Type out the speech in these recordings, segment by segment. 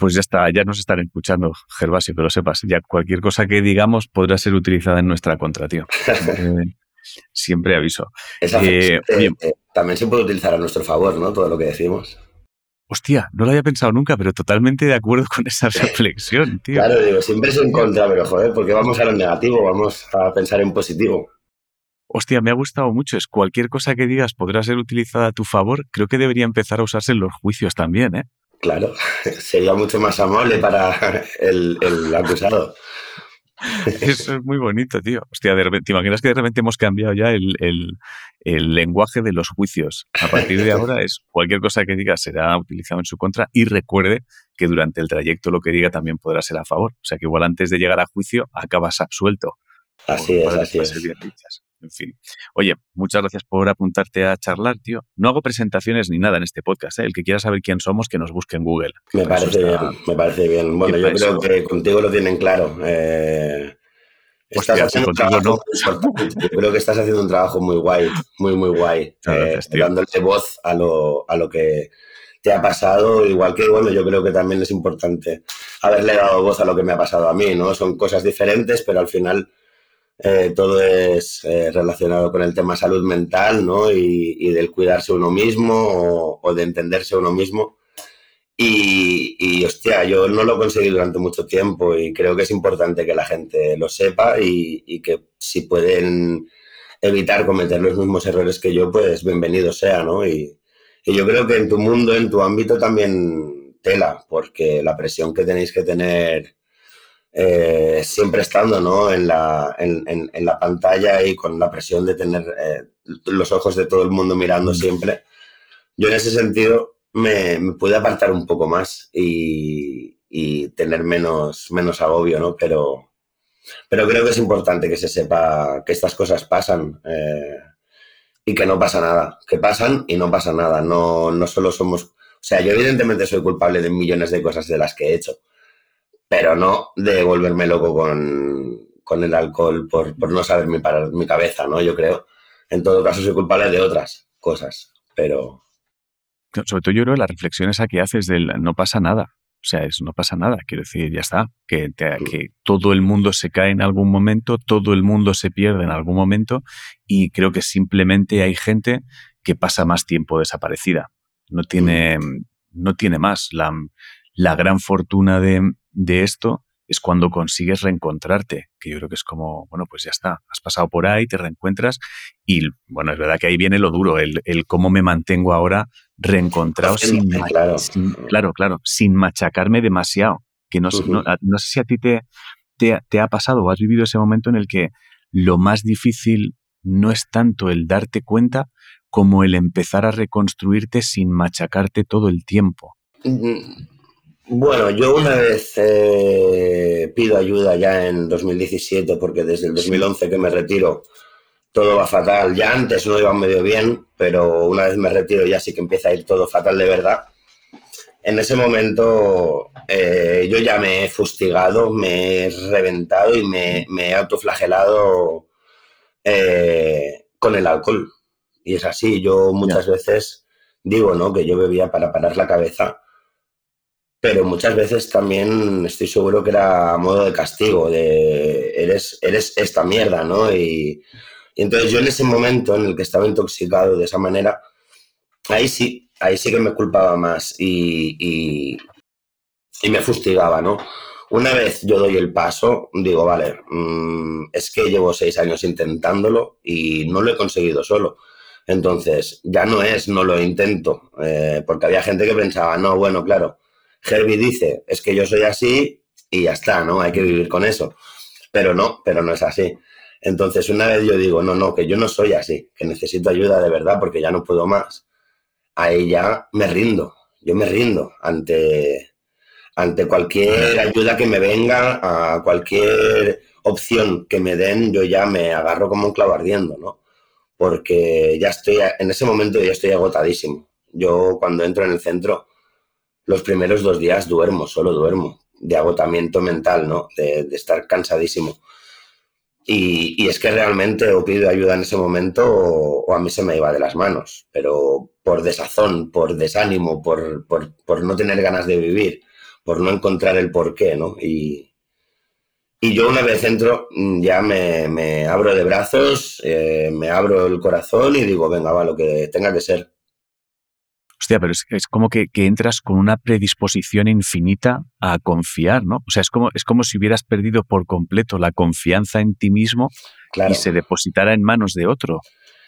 Pues ya está, ya nos están escuchando, Gervasio, que lo sepas. Ya cualquier cosa que digamos podrá ser utilizada en nuestra contra, tío. Eh, siempre aviso. Eh, también se puede utilizar a nuestro favor, ¿no? Todo lo que decimos. Hostia, no lo había pensado nunca, pero totalmente de acuerdo con esa reflexión, tío. Claro, digo, siempre es en contra, pero joder, porque vamos a lo negativo, vamos a pensar en positivo. Hostia, me ha gustado mucho. Es cualquier cosa que digas podrá ser utilizada a tu favor. Creo que debería empezar a usarse en los juicios también, ¿eh? Claro, sería mucho más amable para el, acusado. Eso es muy bonito, tío. Hostia, ¿te imaginas que de repente hemos cambiado ya el, el, lenguaje de los juicios? A partir de ahora es cualquier cosa que diga será utilizado en su contra y recuerde que durante el trayecto lo que diga también podrá ser a favor. O sea que igual antes de llegar a juicio acabas absuelto. Así es, así es. En fin. Oye, muchas gracias por apuntarte a charlar, tío. No hago presentaciones ni nada en este podcast. ¿eh? El que quiera saber quién somos, que nos busque en Google. Me parece bien, me parece bien. Bueno, yo creo que contigo lo tienen claro. Eh, estás haciendo un trabajo Yo creo que estás haciendo un trabajo muy guay, muy, muy guay. Eh, dándole voz a lo, a lo que te ha pasado, igual que, bueno, yo creo que también es importante haberle dado voz a lo que me ha pasado a mí, ¿no? Son cosas diferentes, pero al final eh, todo es eh, relacionado con el tema salud mental, ¿no? Y, del cuidarse uno mismo o, de entenderse uno mismo. Y, y, hostia, yo no lo conseguí durante mucho tiempo y creo que es importante que la gente lo sepa y, que si pueden evitar cometer los mismos errores que yo, pues bienvenido sea, ¿no? Y, y yo creo que en tu mundo, en tu ámbito también tela, porque la presión que tenéis que tener eh, siempre estando ¿no? en, la, en, en, la pantalla y con la presión de tener eh, los ojos de todo el mundo mirando siempre. Yo en ese sentido me, me pude apartar un poco más y, y, tener menos, menos agobio, ¿no? Pero, pero creo que es importante que se sepa que estas cosas pasan eh, y que no pasa nada, que pasan y no pasa nada. No, no solo somos... O sea, yo evidentemente soy culpable de millones de cosas de las que he hecho pero no de volverme loco con, el alcohol por, no saber mi, parar mi cabeza, ¿no? Yo creo. En todo caso, soy culpable de otras cosas, pero... Sobre todo yo creo la reflexión esa que haces del no pasa nada. O sea, es no pasa nada. Quiero decir, ya está. Que, mm. que todo el mundo se cae en algún momento, todo el mundo se pierde en algún momento y creo que simplemente hay gente que pasa más tiempo desaparecida. No tiene, mm. no tiene más. La, la gran fortuna de, de esto es cuando consigues reencontrarte, que yo creo que es como, bueno, pues ya está, has pasado por ahí, te reencuentras y, bueno, es verdad que ahí viene lo duro, el, cómo me mantengo ahora reencontrado sin, claro. claro, claro, sin machacarme demasiado. Que no, sé si a ti te, te, ha pasado o has vivido ese momento en el que lo más difícil no es tanto el darte cuenta como el empezar a reconstruirte sin machacarte todo el tiempo. Bueno, yo una vez eh, pido ayuda ya en 2017 porque desde el 2011 que me retiro todo va fatal. Ya antes no iba medio bien, pero una vez me retiro ya sí que empieza a ir todo fatal de verdad. En ese momento eh, yo ya me he fustigado, me he reventado y me, he autoflagelado eh, con el alcohol. Y es así, yo muchas veces digo, ¿no? Que yo bebía para parar la cabeza pero muchas veces también estoy seguro que era a modo de castigo, de eres, eres esta mierda, ¿no? Y, entonces yo en ese momento en el que estaba intoxicado de esa manera, ahí sí, ahí sí que me culpaba más y, y, me fustigaba, ¿no? Una vez yo doy el paso, digo, vale, mm, es que llevo seis años intentándolo y no lo he conseguido solo. Entonces, ya no es, no lo intento, eh, porque había gente que pensaba, no, bueno, claro, Herbie dice, es que yo soy así y ya está, ¿no? Hay que vivir con eso. Pero no, pero no es así. Entonces, una vez yo digo, no, no, que yo no soy así, que necesito ayuda de verdad porque ya no puedo más. Ahí ya me rindo, yo me rindo ante, ante cualquier ayuda que me venga, a cualquier opción que me den, yo ya me agarro como un clavo ardiendo, ¿no? Porque ya estoy, en ese momento ya estoy agotadísimo. Yo cuando entro en el centro, los primeros dos días duermo, solo duermo, de agotamiento mental, ¿no? De, estar cansadísimo. Y, es que realmente o pido ayuda en ese momento o, a mí se me iba de las manos, pero por desazón, por desánimo, por, por, no tener ganas de vivir, por no encontrar el porqué, ¿no? Y, y yo una vez entro, mm, ya me, abro de brazos, eh, me abro el corazón y digo, venga, va, lo que tenga que ser. Hostia, pero es, como que, entras con una predisposición infinita a confiar, ¿no? O sea, es como, es como si hubieras perdido por completo la confianza en ti mismo y se depositara en manos de otro.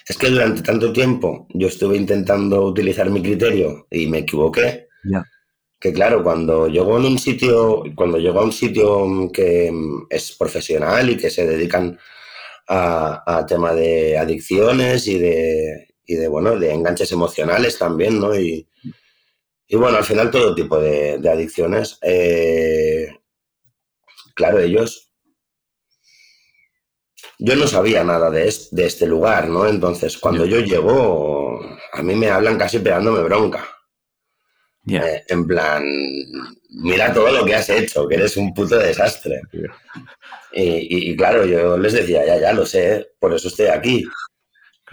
Es que durante tanto tiempo yo estuve intentando utilizar mi criterio y me equivoqué. Que claro, cuando llego en un sitio, cuando llego a un sitio que es profesional y que se dedican a, tema de adicciones y de, y de, bueno, de enganches emocionales también, ¿no? Y, bueno, al final todo tipo de, adicciones. Eh, claro, ellos... Yo no sabía nada de, este lugar, ¿no? Entonces, cuando yo llego, a mí me hablan casi pegándome bronca. Eh, en plan, mira todo lo que has hecho, que eres un puto desastre. Y, claro, yo les decía, ya, ya lo sé, por eso estoy aquí.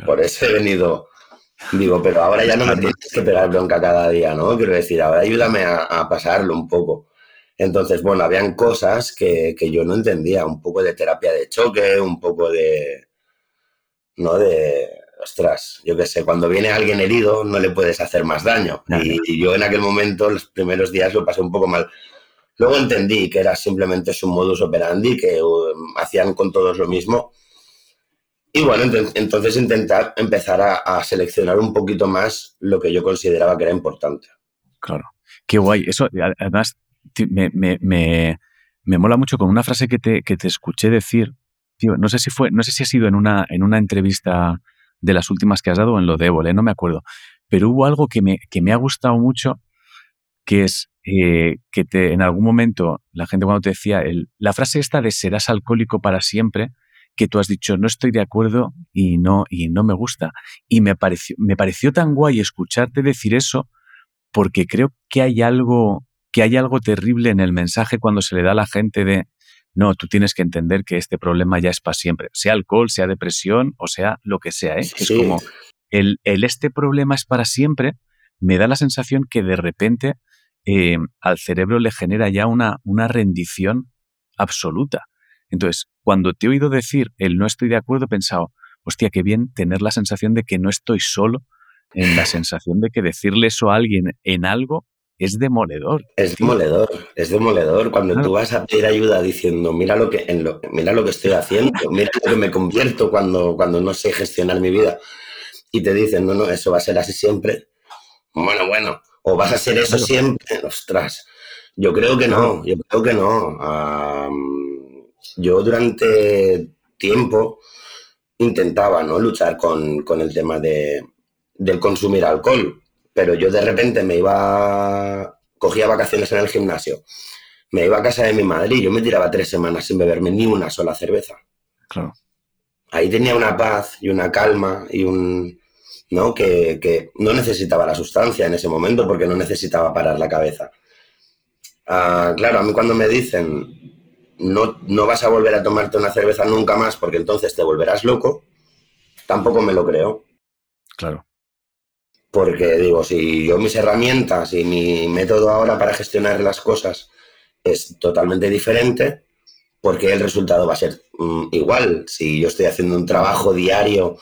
Por eso he venido. Digo, pero ahora ya no me tienes que pegar bronca cada día, ¿no? Quiero decir, ahora ayúdame a, pasarlo un poco. Entonces, bueno, habían cosas que, que, yo no entendía, un poco de terapia de choque, un poco de, ¿no? De, ostras, yo qué sé, cuando viene alguien herido no le puedes hacer más daño. Y, yo en aquel momento, los primeros días, lo pasé un poco mal. Luego entendí que era simplemente su modus operandi, que um, hacían con todos lo mismo. Y bueno, entonces intentar empezar a, seleccionar un poquito más lo que yo consideraba que era importante. Claro, qué guay. Eso, además, me, me, me, mola mucho con una frase que te, que te escuché decir. Tío, no sé si fue, no sé si ha sido en una, en una entrevista de las últimas que has dado en lo de Évole, no me acuerdo. Pero hubo algo que me, que me ha gustado mucho, que es eh, que te, en algún momento la gente cuando te decía el, la frase esta de serás alcohólico para siempre, que tú has dicho no estoy de acuerdo y no, y no me gusta. Y me pareció, me pareció tan guay escucharte decir eso porque creo que hay algo, que hay algo terrible en el mensaje cuando se le da a la gente de no, tú tienes que entender que este problema ya es para siempre, sea alcohol, sea depresión o sea lo que sea. ¿eh? Es como el, este problema es para siempre, me da la sensación que de repente eh, al cerebro le genera ya una, una rendición absoluta. Entonces, cuando te he oído decir el no estoy de acuerdo, he pensado, hostia, qué bien tener la sensación de que no estoy solo, en la sensación de que decirle eso a alguien en algo es demoledor. Es demoledor, es demoledor. Cuando tú vas a pedir ayuda diciendo, mira lo que, en lo, mira lo que estoy haciendo, mira lo que me convierto cuando, cuando no sé gestionar mi vida, y te dicen, no, no, eso va a ser así siempre. Bueno, bueno, o vas a ser eso siempre, ostras. Yo creo que no, yo creo que no. Yo durante tiempo intentaba ¿no? luchar con, con el tema de, del consumir alcohol pero yo de repente me iba, cogía vacaciones en el gimnasio, me iba a casa de mi madre y yo me tiraba tres semanas sin beberme ni una sola cerveza. Claro. Ahí tenía una paz y una calma y un, ¿no? Que, no necesitaba la sustancia en ese momento porque no necesitaba parar la cabeza. Ah, claro, a mí cuando me dicen no, no vas a volver a tomarte una cerveza nunca más porque entonces te volverás loco, tampoco me lo creo. Claro. Porque digo, si yo mis herramientas y mi método ahora para gestionar las cosas es totalmente diferente, porque el resultado va a ser mm, igual. Si yo estoy haciendo un trabajo diario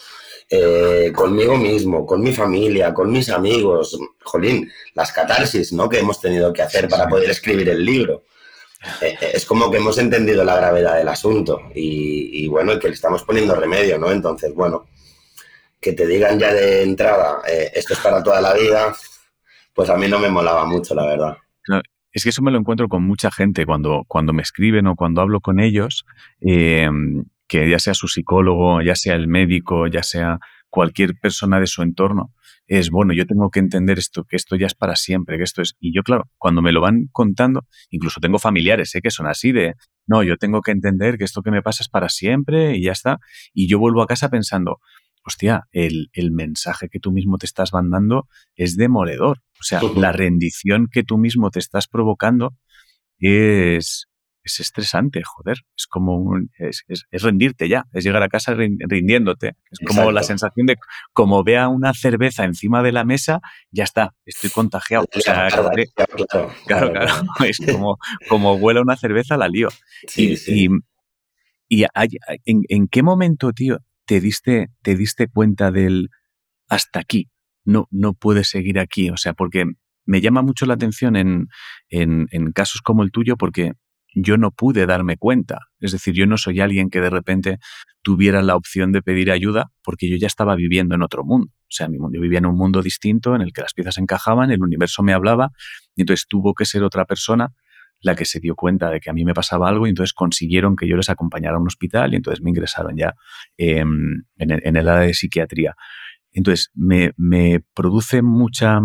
eh, conmigo mismo, con mi familia, con mis amigos, jolín, las catarsis ¿no? que hemos tenido que hacer para poder escribir el libro. Eh, eh, es como que hemos entendido la gravedad del asunto y, y bueno, que le estamos poniendo remedio, ¿no? Entonces, bueno, que te digan ya de entrada, eh, esto es para toda la vida, pues a mí no me molaba mucho, la verdad. es que eso me lo encuentro con mucha gente cuando, cuando me escriben o cuando hablo con ellos, eh, que ya sea su psicólogo, ya sea el médico, ya sea cualquier persona de su entorno, es bueno, yo tengo que entender esto, que esto ya es para siempre, que esto es. Y yo, claro, cuando me lo van contando, incluso tengo familiares ¿eh? que son así de, no, yo tengo que entender que esto que me pasa es para siempre y ya está. Y yo vuelvo a casa pensando, hostia, el, mensaje que tú mismo te estás mandando es demoledor. O sea, la rendición que tú mismo te estás provocando es, es estresante, joder. Es como un, es, rendirte ya, es llegar a casa rindiéndote. Es como la sensación de, como vea una cerveza encima de la mesa, ya está, estoy contagiado. O sea, claro, claro, es como, como huela una cerveza, la lío. y, y, ¿en, ¿en, qué momento, tío, te diste, te diste cuenta del hasta aquí? No, no puedes seguir aquí. O sea, porque me llama mucho la atención en, en, en casos como el tuyo, porque yo no pude darme cuenta. Es decir, yo no soy alguien que de repente tuviera la opción de pedir ayuda porque yo ya estaba viviendo en otro mundo. O sea, mi mundo, yo vivía en un mundo distinto en el que las piezas encajaban, el universo me hablaba, y entonces tuvo que ser otra persona la que se dio cuenta de que a mí me pasaba algo y entonces consiguieron que yo les acompañara a un hospital y entonces me ingresaron ya em, en, el, área de psiquiatría. Entonces, me, me produce mucha,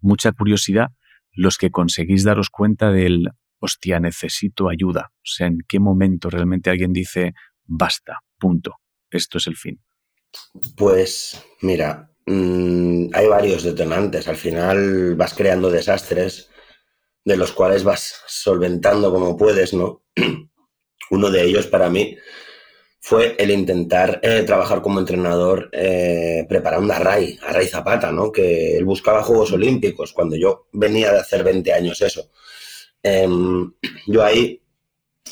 mucha curiosidad los que conseguís daros cuenta del, hostia, necesito ayuda. O sea, ¿en qué momento realmente alguien dice, basta, punto, esto es el fin? Pues mira, mm, hay varios detonantes. Al final vas creando desastres de los cuales vas solventando como puedes, ¿no? Uno de ellos para mí fue el intentar eh, trabajar como entrenador eh, preparando a Ray, a Ray Zapata, ¿no? Que él buscaba Juegos Olímpicos cuando yo venía de hacer 20 años eso. Em, yo ahí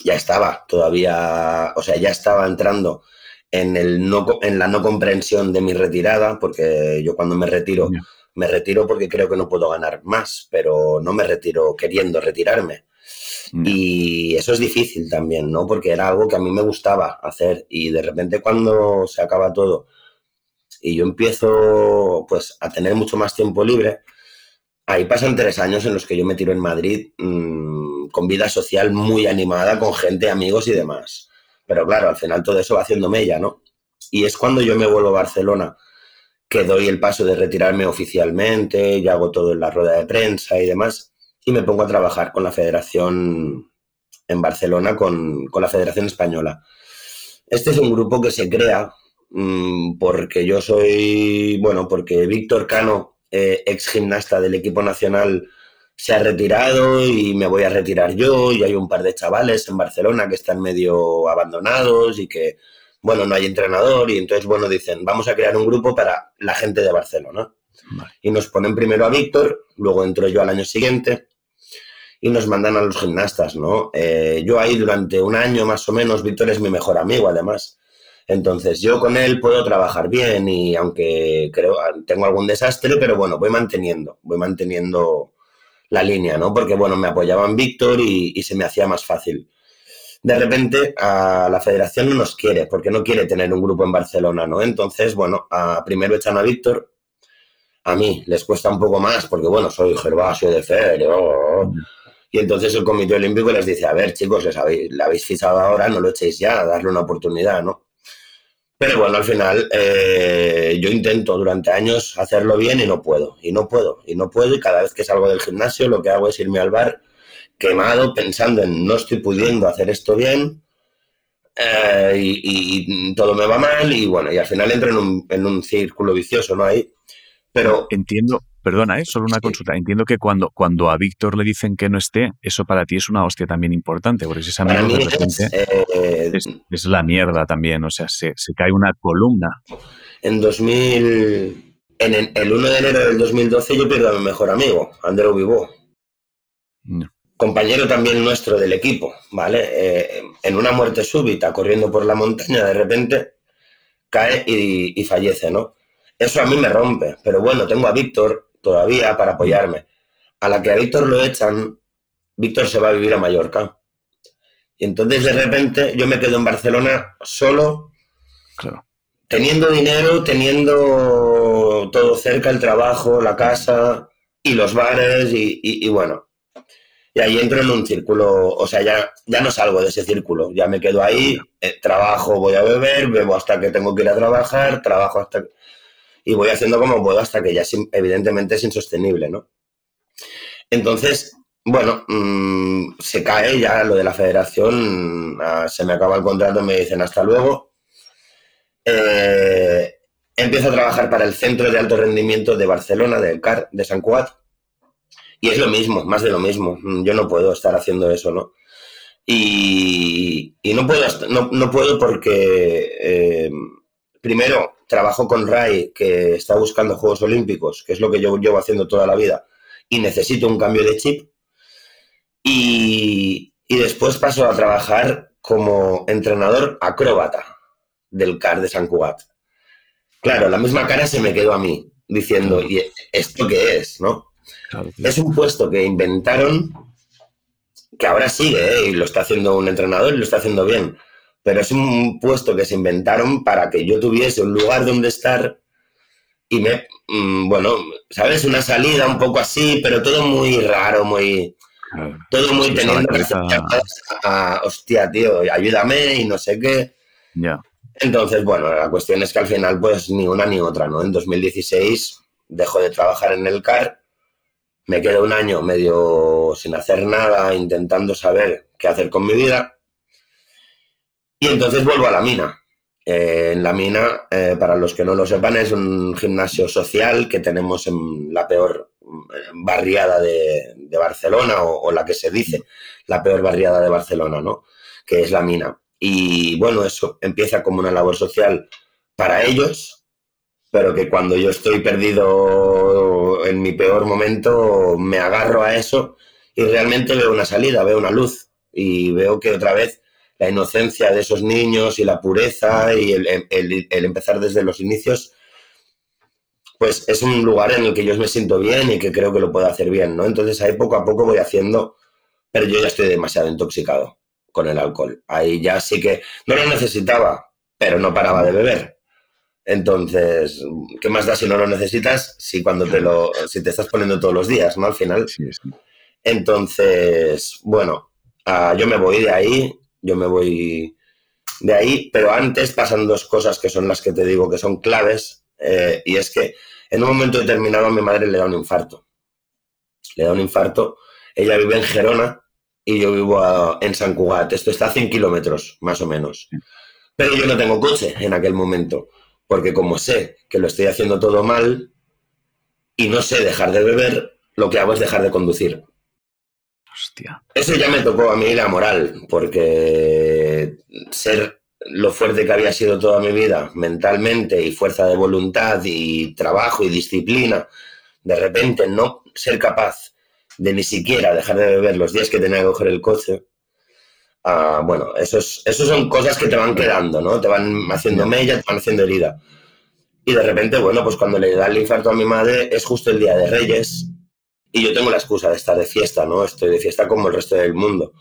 ya estaba todavía, o sea, ya estaba entrando en, el no, en la no comprensión de mi retirada, porque yo cuando me retiro, me retiro porque creo que no puedo ganar más, pero no me retiro queriendo retirarme. Y eso es difícil también, ¿no? Porque era algo que a mí me gustaba hacer y de repente cuando se acaba todo y yo empiezo pues a tener mucho más tiempo libre, ahí pasan tres años en los que yo me tiro en Madrid mmm, con vida social muy animada, con gente, amigos y demás. Pero claro, al final todo eso va haciéndome ella, ¿no? Y es cuando yo me vuelvo a Barcelona que doy el paso de retirarme oficialmente, ya hago todo en la rueda de prensa y demás, y me pongo a trabajar con la Federación en Barcelona, con, con la Federación Española. Este es un grupo que se crea mmm, porque yo soy, bueno, porque Víctor Cano eh, ex gimnasta del equipo nacional se ha retirado y me voy a retirar yo y hay un par de chavales en Barcelona que están medio abandonados y que, bueno, no hay entrenador y entonces, bueno, dicen, vamos a crear un grupo para la gente de Barcelona. Y nos ponen primero a Víctor, luego entro yo al año siguiente y nos mandan a los gimnastas, ¿no? Eh, yo ahí durante un año más o menos, Víctor es mi mejor amigo además. Entonces, yo con él puedo trabajar bien y aunque creo, tengo algún desastre, pero bueno, voy manteniendo, voy manteniendo la línea, ¿no? Porque, bueno, me apoyaban Víctor y, se me hacía más fácil. De repente, a la federación no nos quiere, porque no quiere tener un grupo en Barcelona, ¿no? Entonces, bueno, a, primero echan a Víctor, a mí les cuesta un poco más, porque, bueno, soy Gervasio de Fer, y entonces el Comité Olímpico les dice, a ver, chicos, les habéis, le habéis fichado ahora, no lo echéis ya, darle una oportunidad, ¿no? Pero bueno, al final eh, yo intento durante años hacerlo bien y no puedo, y no puedo, y no puedo, y cada vez que salgo del gimnasio lo que hago es irme al bar quemado pensando en no estoy pudiendo hacer esto bien eh, y, todo me va mal y bueno, y al final entro en un, en un círculo vicioso, ¿no? Ahí, pero... Entiendo, Perdona, ¿eh? solo una consulta. Entiendo que cuando, cuando a Víctor le dicen que no esté, eso para ti es una hostia también importante, porque si esa mierda de repente eh, es, la mierda también, o sea, se, cae una columna. En 2000, en el, 1 de enero del 2012 yo pierdo a mi mejor amigo, Andreu Vivó. Compañero también nuestro del equipo, ¿vale? Eh, en una muerte súbita, corriendo por la montaña, de repente cae y, y fallece, ¿no? Eso a mí me rompe, pero bueno, tengo a Víctor, todavía para apoyarme. A la que a Víctor lo echan, Víctor se va a vivir a Mallorca. Y entonces de repente yo me quedo en Barcelona solo, teniendo dinero, teniendo todo cerca, el trabajo, la casa y los bares y, bueno. Y ahí entro en un círculo, o sea, ya, ya no salgo de ese círculo, ya me quedo ahí, eh, trabajo, voy a beber, bebo hasta que tengo que ir a trabajar, trabajo hasta que y voy haciendo como puedo hasta que ya evidentemente es insostenible, ¿no? Entonces, bueno, mm, se cae ya lo de la federación, ah, se me acaba el contrato, me dicen hasta luego. Eh, empiezo a trabajar para el Centro de Alto Rendimiento de Barcelona, del CAR, de San Cuat, y es lo mismo, más de lo mismo. Mm, yo no puedo estar haciendo eso, ¿no? Y, no, puedo, no, puedo porque, eh, primero, trabajo con Rai, que está buscando Juegos Olímpicos, que es lo que yo llevo haciendo toda la vida, y necesito un cambio de chip. Y, y después paso a trabajar como entrenador acróbata del CAR de San Cugat. Claro, la misma cara se me quedó a mí, diciendo, ¿y esto qué es? ¿no? Es un puesto que inventaron, que ahora sigue, ¿eh? y lo está haciendo un entrenador y lo está haciendo bien, pero es un puesto que se inventaron para que yo tuviese un lugar donde estar y me, mm, bueno, ¿sabes? Una salida un poco así, pero todo muy raro, muy... Todo muy teniendo que a, hostia, tío, ayúdame y no sé qué. Ya. Entonces, bueno, la cuestión es que al final, pues ni una ni otra, ¿no? En 2016 dejo de trabajar en el CAR, me quedo un año medio sin hacer nada, intentando saber qué hacer con mi vida, y entonces vuelvo a la mina. Eh, en la mina, eh, para los que no lo sepan, es un gimnasio social que tenemos en la peor eh, barriada de, Barcelona, o, o, la que se dice la peor barriada de Barcelona, ¿no? Que es la mina. Y bueno, eso empieza como una labor social para ellos, pero que cuando yo estoy perdido en mi peor momento, me agarro a eso y realmente veo una salida, veo una luz y veo que otra vez la inocencia de esos niños y la pureza y el, empezar desde los inicios, pues es un lugar en el que yo me siento bien y que creo que lo puedo hacer bien, ¿no? Entonces ahí poco a poco voy haciendo, pero yo ya estoy demasiado intoxicado con el alcohol. Ahí ya sí que no lo necesitaba, pero no paraba de beber. Entonces, ¿qué más da si no lo necesitas? Si cuando te lo, si te estás poniendo todos los días, ¿no? Al final. Entonces, bueno, ah, yo me voy de ahí, yo me voy de ahí, pero antes pasan dos cosas que son las que te digo que son claves, eh, y es que en un momento determinado a mi madre le da un infarto. Le da un infarto. Ella vive en Gerona y yo vivo en San Cugat. Esto está a 100 kilómetros, más o menos. Pero yo no tengo coche en aquel momento, porque como sé que lo estoy haciendo todo mal y no sé dejar de beber, lo que hago es dejar de conducir. Hostia. Eso ya me tocó a mí la moral, porque ser lo fuerte que había sido toda mi vida, mentalmente y fuerza de voluntad y trabajo y disciplina, de repente no ser capaz de ni siquiera dejar de beber los días que tenía que coger el coche, ah, bueno, esos, esos son cosas que te van quedando, ¿no? Te van haciendo mella, te van haciendo herida. Y de repente, bueno, pues cuando le da el infarto a mi madre es justo el día de Reyes y yo tengo la excusa de estar de fiesta, ¿no? Estoy de fiesta como el resto del mundo.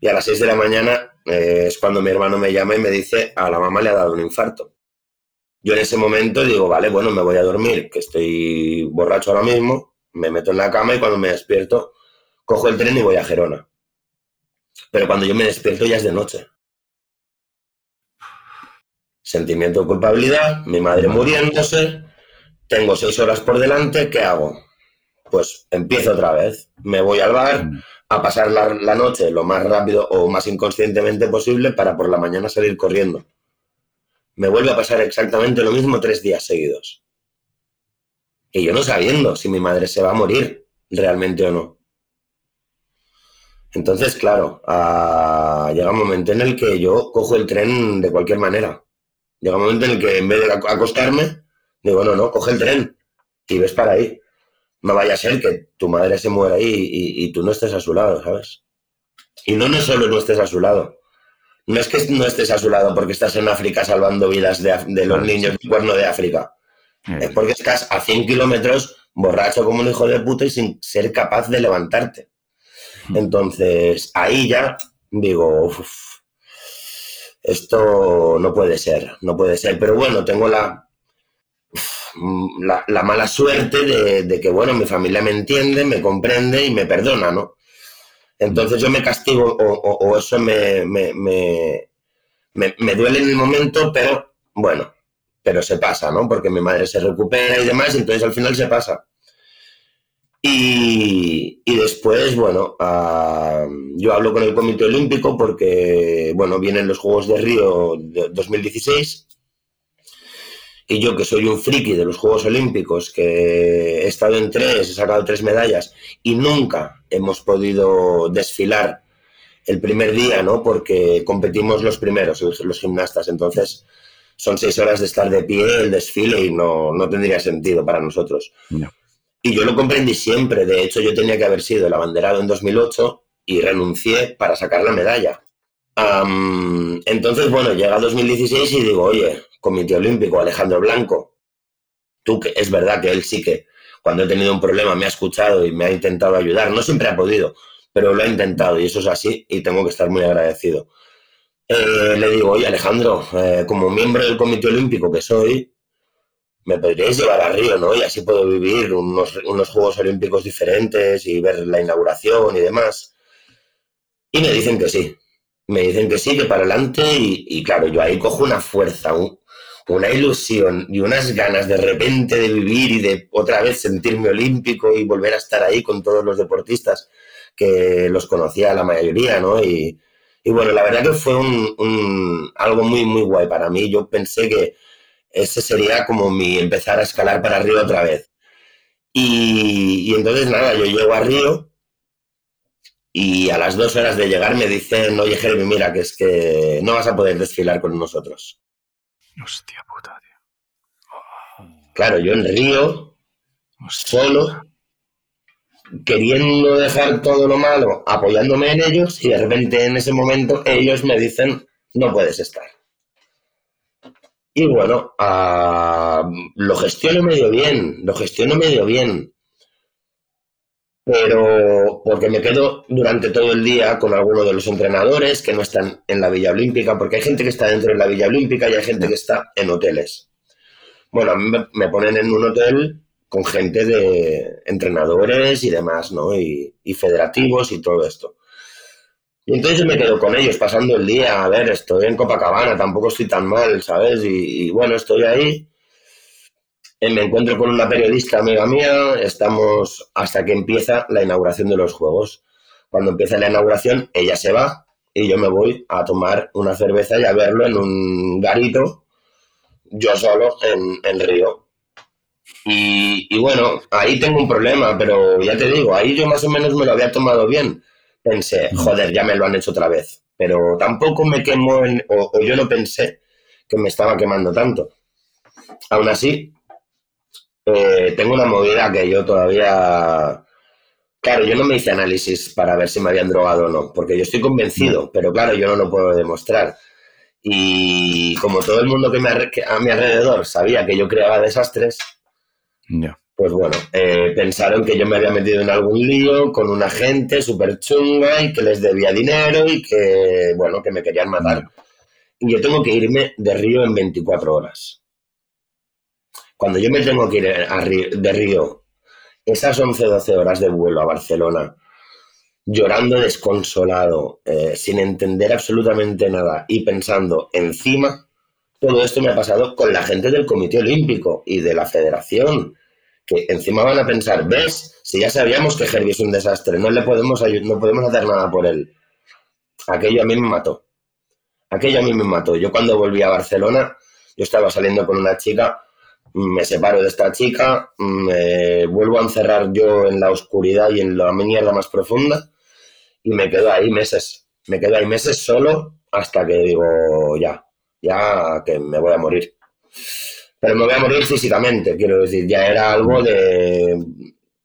Y a las 6 de la mañana eh, es cuando mi hermano me llama y me dice, a la mamá le ha dado un infarto. Yo en ese momento digo, vale, bueno, me voy a dormir, que estoy borracho ahora mismo, me meto en la cama y cuando me despierto, cojo el tren y voy a Gerona. Pero cuando yo me despierto ya es de noche. Sentimiento de culpabilidad, mi madre muriéndose, tengo seis horas por delante, ¿qué hago? Pues empiezo otra vez. Me voy al bar a pasar la, la noche lo más rápido o más inconscientemente posible para por la mañana salir corriendo. Me vuelve a pasar exactamente lo mismo tres días seguidos. Y yo no sabiendo si mi madre se va a morir realmente o no. Entonces, claro, ah, llega un momento en el que yo cojo el tren de cualquier manera. Llega un momento en el que en vez de acostarme, digo, no, no, coge el tren y ves para ahí. No vaya a ser que tu madre se muera ahí y, tú no estés a su lado, ¿sabes? Y no, no solo no estés a su lado. No es que no estés a su lado porque estás en África salvando vidas de, de los niños del cuerno de África. Es porque estás a 100 kilómetros borracho como un hijo de puta y sin ser capaz de levantarte. Entonces, ahí ya digo, esto no puede ser, no puede ser. Pero bueno, tengo la, la, mala suerte de, que, bueno, mi familia me entiende, me comprende y me perdona, ¿no? Entonces yo me castigo o, eso me, me, me duele en el momento, pero bueno, pero se pasa, ¿no? Porque mi madre se recupera y demás, y entonces al final se pasa. Y, después, bueno, ah, yo hablo con el Comité Olímpico porque, bueno, vienen los Juegos de Río de 2016 y yo que soy un friki de los Juegos Olímpicos, que he estado en tres, he sacado tres medallas y nunca hemos podido desfilar el primer día, ¿no? Porque competimos los primeros, los, gimnastas, entonces son seis horas de estar de pie el desfile y no, no tendría sentido para nosotros. Y yo lo comprendí siempre, de hecho yo tenía que haber sido el abanderado en 2008 y renuncié para sacar la medalla. Entonces, bueno, llega 2016 y digo, oye, Comité Olímpico, Alejandro Blanco, tú que es verdad que él sí que cuando he tenido un problema me ha escuchado y me ha intentado ayudar, no siempre ha podido, pero lo ha intentado y eso es así y tengo que estar muy agradecido. Eh, le digo, oye Alejandro, eh, como miembro del Comité Olímpico que soy, me podríais llevar a Río, ¿no? Y así puedo vivir unos, unos Juegos Olímpicos diferentes y ver la inauguración y demás. Y me dicen que sí. Me dicen que sí, que para adelante y, claro, yo ahí cojo una fuerza, una ilusión y unas ganas de repente de vivir y de otra vez sentirme olímpico y volver a estar ahí con todos los deportistas que los conocía la mayoría, ¿no? Y, bueno, la verdad que fue un, algo muy, muy guay para mí. Yo pensé que ese sería como mi empezar a escalar para Río otra vez. Y, y entonces nada, yo llego a Río y a las dos horas de llegar me dicen, oye Jeremy, mira, que es que no vas a poder desfilar con nosotros. Hostia puta, tío. Claro, yo en Río, solo, queriendo dejar todo lo malo, apoyándome en ellos, y de repente en ese momento ellos me dicen, no puedes estar. Y bueno, ah, lo gestiono medio bien, lo gestiono medio bien pero porque me quedo durante todo el día con alguno de los entrenadores que no están en la Villa Olímpica, porque hay gente que está dentro de la Villa Olímpica y hay gente que está en hoteles. Bueno, a mí me ponen en un hotel con gente de entrenadores y demás, ¿no? Y, federativos y todo esto. Y entonces yo me quedo con ellos pasando el día, a ver, estoy en Copacabana, tampoco estoy tan mal, ¿sabes? y bueno, estoy ahí me encuentro con una periodista amiga mía, estamos hasta que empieza la inauguración de los Juegos. Cuando empieza la inauguración, ella se va y yo me voy a tomar una cerveza y a verlo en un garito, yo solo, en, Río. Y, bueno, ahí tengo un problema, pero ya te digo, ahí yo más o menos me lo había tomado bien. Pensé, joder, ya me lo han hecho otra vez. Pero tampoco me quemó, o, o yo no pensé que me estaba quemando tanto. Aún así, eh, tengo una movida que yo todavía... Claro, yo no me hice análisis para ver si me habían drogado o no, porque yo estoy convencido, pero claro, yo no lo puedo demostrar. Y como todo el mundo que, me, a mi alrededor sabía que yo creaba desastres, pues bueno, eh, pensaron que yo me había metido en algún lío con una gente súper chunga y que les debía dinero y que, bueno, que me querían matar. Y yo tengo que irme de Río en 24 horas. Cuando yo me tengo que ir de Río, esas 11 o 12 horas de vuelo a Barcelona, llorando desconsolado, eh, sin entender absolutamente nada y pensando encima, todo esto me ha pasado con la gente del Comité Olímpico y de la Federación, que encima van a pensar, ves, si ya sabíamos que Herbie es un desastre, no le podemos no podemos hacer nada por él. Aquello a mí me mató. Aquello a mí me mató. Yo cuando volví a Barcelona, yo estaba saliendo con una chica me separo de esta chica, me vuelvo a encerrar yo en la oscuridad y en la mierda más profunda y me quedo ahí meses. Me quedo ahí meses solo hasta que digo, ya, ya que me voy a morir. Pero me voy a morir físicamente, quiero decir, ya era algo de,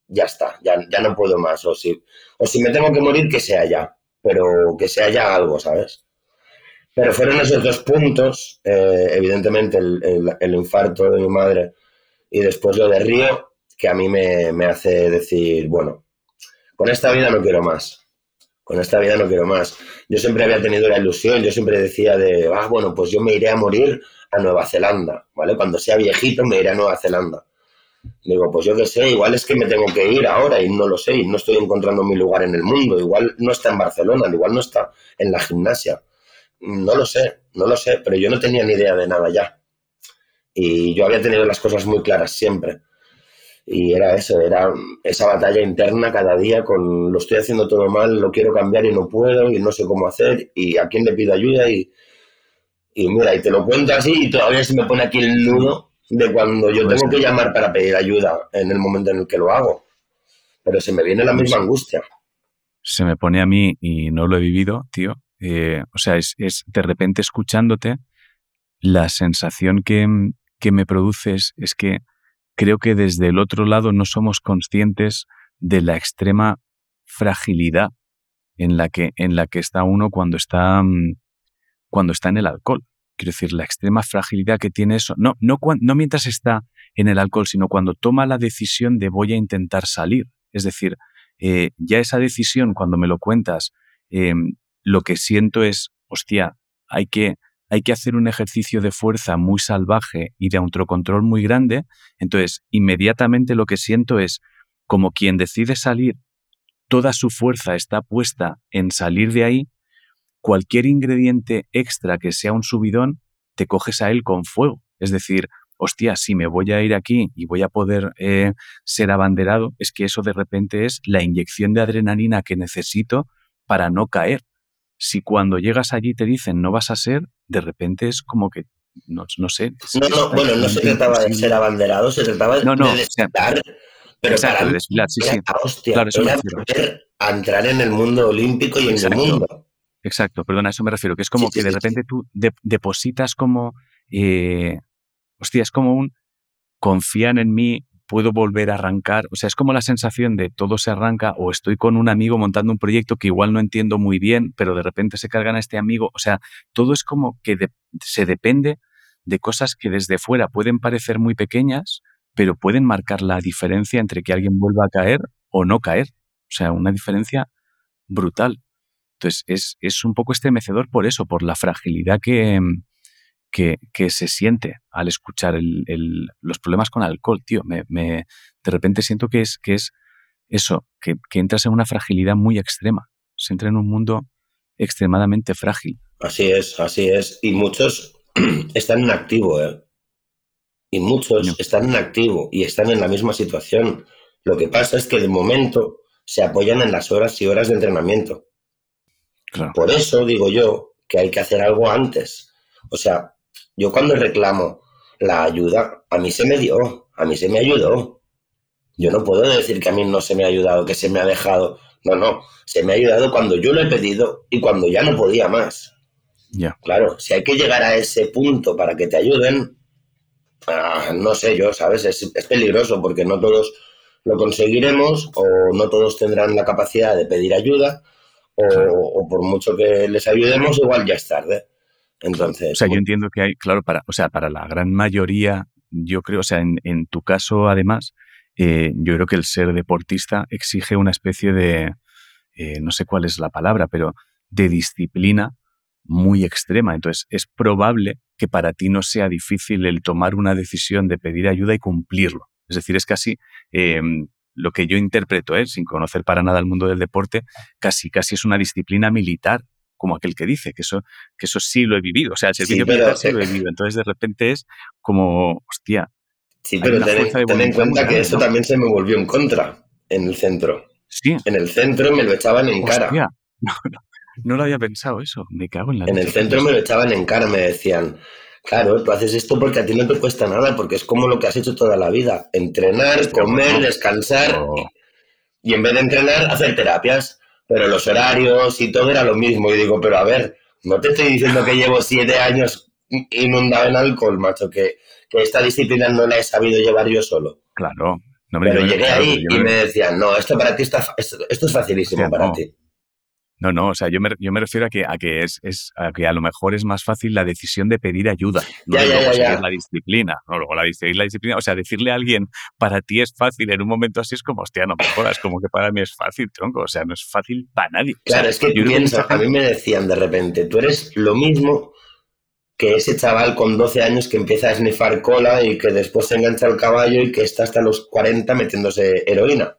ya está, ya, ya no puedo más. O si, o si me tengo que morir, que sea ya, pero que sea ya algo, ¿sabes? Pero fueron esos dos puntos, eh, evidentemente el, infarto de mi madre y después lo de Río, que a mí me, hace decir, bueno, con esta vida no quiero más, con esta vida no quiero más. Yo siempre había tenido la ilusión, yo siempre decía de, ah, bueno, pues yo me iré a morir a Nueva Zelanda, ¿vale? Cuando sea viejito me iré a Nueva Zelanda. Digo, pues yo qué sé, igual es que me tengo que ir ahora y no lo sé, y no estoy encontrando mi lugar en el mundo, igual no está en Barcelona, igual no está en la gimnasia. No lo sé, no lo sé, pero yo no tenía ni idea de nada ya. Y yo había tenido las cosas muy claras siempre. Y era eso, era esa batalla interna cada día con lo estoy haciendo todo mal, lo quiero cambiar y no puedo y no sé cómo hacer y a quién le pido ayuda y, y mira, y te lo cuento así y todavía se me pone aquí el nudo de cuando yo tengo que llamar para pedir ayuda en el momento en el que lo hago. Pero se me viene la misma angustia. se me pone a mí y no lo he vivido, tío. Eh, o sea, es, es, de repente escuchándote, la sensación que, que me produces es que creo que desde el otro lado no somos conscientes de la extrema fragilidad en la que, en la que está uno cuando está, mm, cuando está en el alcohol. Quiero decir, la extrema fragilidad que tiene eso, no, no, no mientras está en el alcohol, sino cuando toma la decisión de voy a intentar salir. Es decir, eh, ya esa decisión, cuando me lo cuentas, em, lo que siento es, hostia, hay que, hay que hacer un ejercicio de fuerza muy salvaje y de autocontrol muy grande. Entonces, inmediatamente lo que siento es como quien decide salir, toda su fuerza está puesta en salir de ahí, cualquier ingrediente extra que sea un subidón, te coges a él con fuego. Es decir, hostia, si me voy a ir aquí y voy a poder eh, ser abanderado, es que eso de repente es la inyección de adrenalina que necesito para no caer. Si cuando llegas allí te dicen no vas a ser, de repente es como que, no, no sé. No, no, bueno, no se trataba de ser abanderado, se trataba de, desfilar. Pero para desfilar, sí, sí. Hostia, claro, eso a entrar en el mundo olímpico y en el mundo. Exacto, perdona, a eso me refiero, que es como que de repente tú depositas como eh, hostia, es como un confían en mí, puedo volver a arrancar. O sea, es como la sensación de todo se arranca o estoy con un amigo montando un proyecto que igual no entiendo muy bien, pero de repente se cargan a este amigo. O sea, todo es como que se depende de cosas que desde fuera pueden parecer muy pequeñas, pero pueden marcar la diferencia entre que alguien vuelva a caer o no caer. O sea, una diferencia brutal. Entonces, es, es un poco estremecedor por eso, por la fragilidad que, que, se siente al escuchar los problemas con alcohol, tío. Me, de repente siento que es, que es eso, que, entras en una fragilidad muy extrema. Se entra en un mundo extremadamente frágil. Así es, así es. Y muchos están en activo, ¿eh? Y muchos están en activo y están en la misma situación. Lo que pasa es que de momento se apoyan en las horas y horas de entrenamiento. Por eso digo yo que hay que hacer algo antes. O sea, yo cuando reclamo la ayuda, a mí se me dio, a mí se me ayudó. Yo no puedo decir que a mí no se me ha ayudado, que se me ha dejado. No, no, se me ha ayudado cuando yo lo he pedido y cuando ya no podía más. Claro, si hay que llegar a ese punto para que te ayuden, ah, no sé yo, ¿sabes? Es, peligroso porque no todos lo conseguiremos o no todos tendrán la capacidad de pedir ayuda o, o por mucho que les ayudemos, igual ya es tarde. Entonces, o sea, yo entiendo que hay, claro, para, o sea, para la gran mayoría, yo creo, o sea, en, tu caso, además, eh, yo creo que el ser deportista exige una especie de, eh, no sé cuál es la palabra, pero de disciplina muy extrema. Entonces, es probable que para ti no sea difícil el tomar una decisión de pedir ayuda y cumplirlo. Es decir, es casi em, lo que yo interpreto, ¿eh? sin conocer para nada el mundo del deporte, casi, casi es una disciplina militar como aquel que dice, que eso, que eso sí lo he vivido. O sea, el servicio militar sí lo he vivido. Entonces, de repente es como, hostia. Sí, pero ten, en cuenta que eso también se me volvió en contra en el centro. Sí. En el centro me lo echaban en cara. No, no, lo había pensado eso. Me cago en la. En el centro me lo echaban en cara, me decían. Claro, tú haces esto porque a ti no te cuesta nada, porque es como lo que has hecho toda la vida. Entrenar, comer, descansar y en vez de entrenar, hacer terapias pero los horarios y todo era lo mismo. Y digo, pero a ver, no te estoy diciendo que llevo siete años inundado en alcohol, macho, que, esta disciplina no la he sabido llevar yo solo. Claro. No me pero llegué ahí y me decían, no, esto para ti está, esto, es facilísimo para ti. No, no, o sea, yo me, yo me refiero a que, a que es, es a que a lo mejor es más fácil la decisión de pedir ayuda, no ya, luego ya, la disciplina, no luego la, la disciplina, o sea, decirle a alguien para ti es fácil en un momento así es como, hostia, no me jodas, como que para mí es fácil, tronco, o sea, no es fácil para nadie. Claro, es que piensa, a mí me decían de repente, tú eres lo mismo que ese chaval con 12 años que empieza a esnifar cola y que después se engancha al caballo y que está hasta los 40 metiéndose heroína.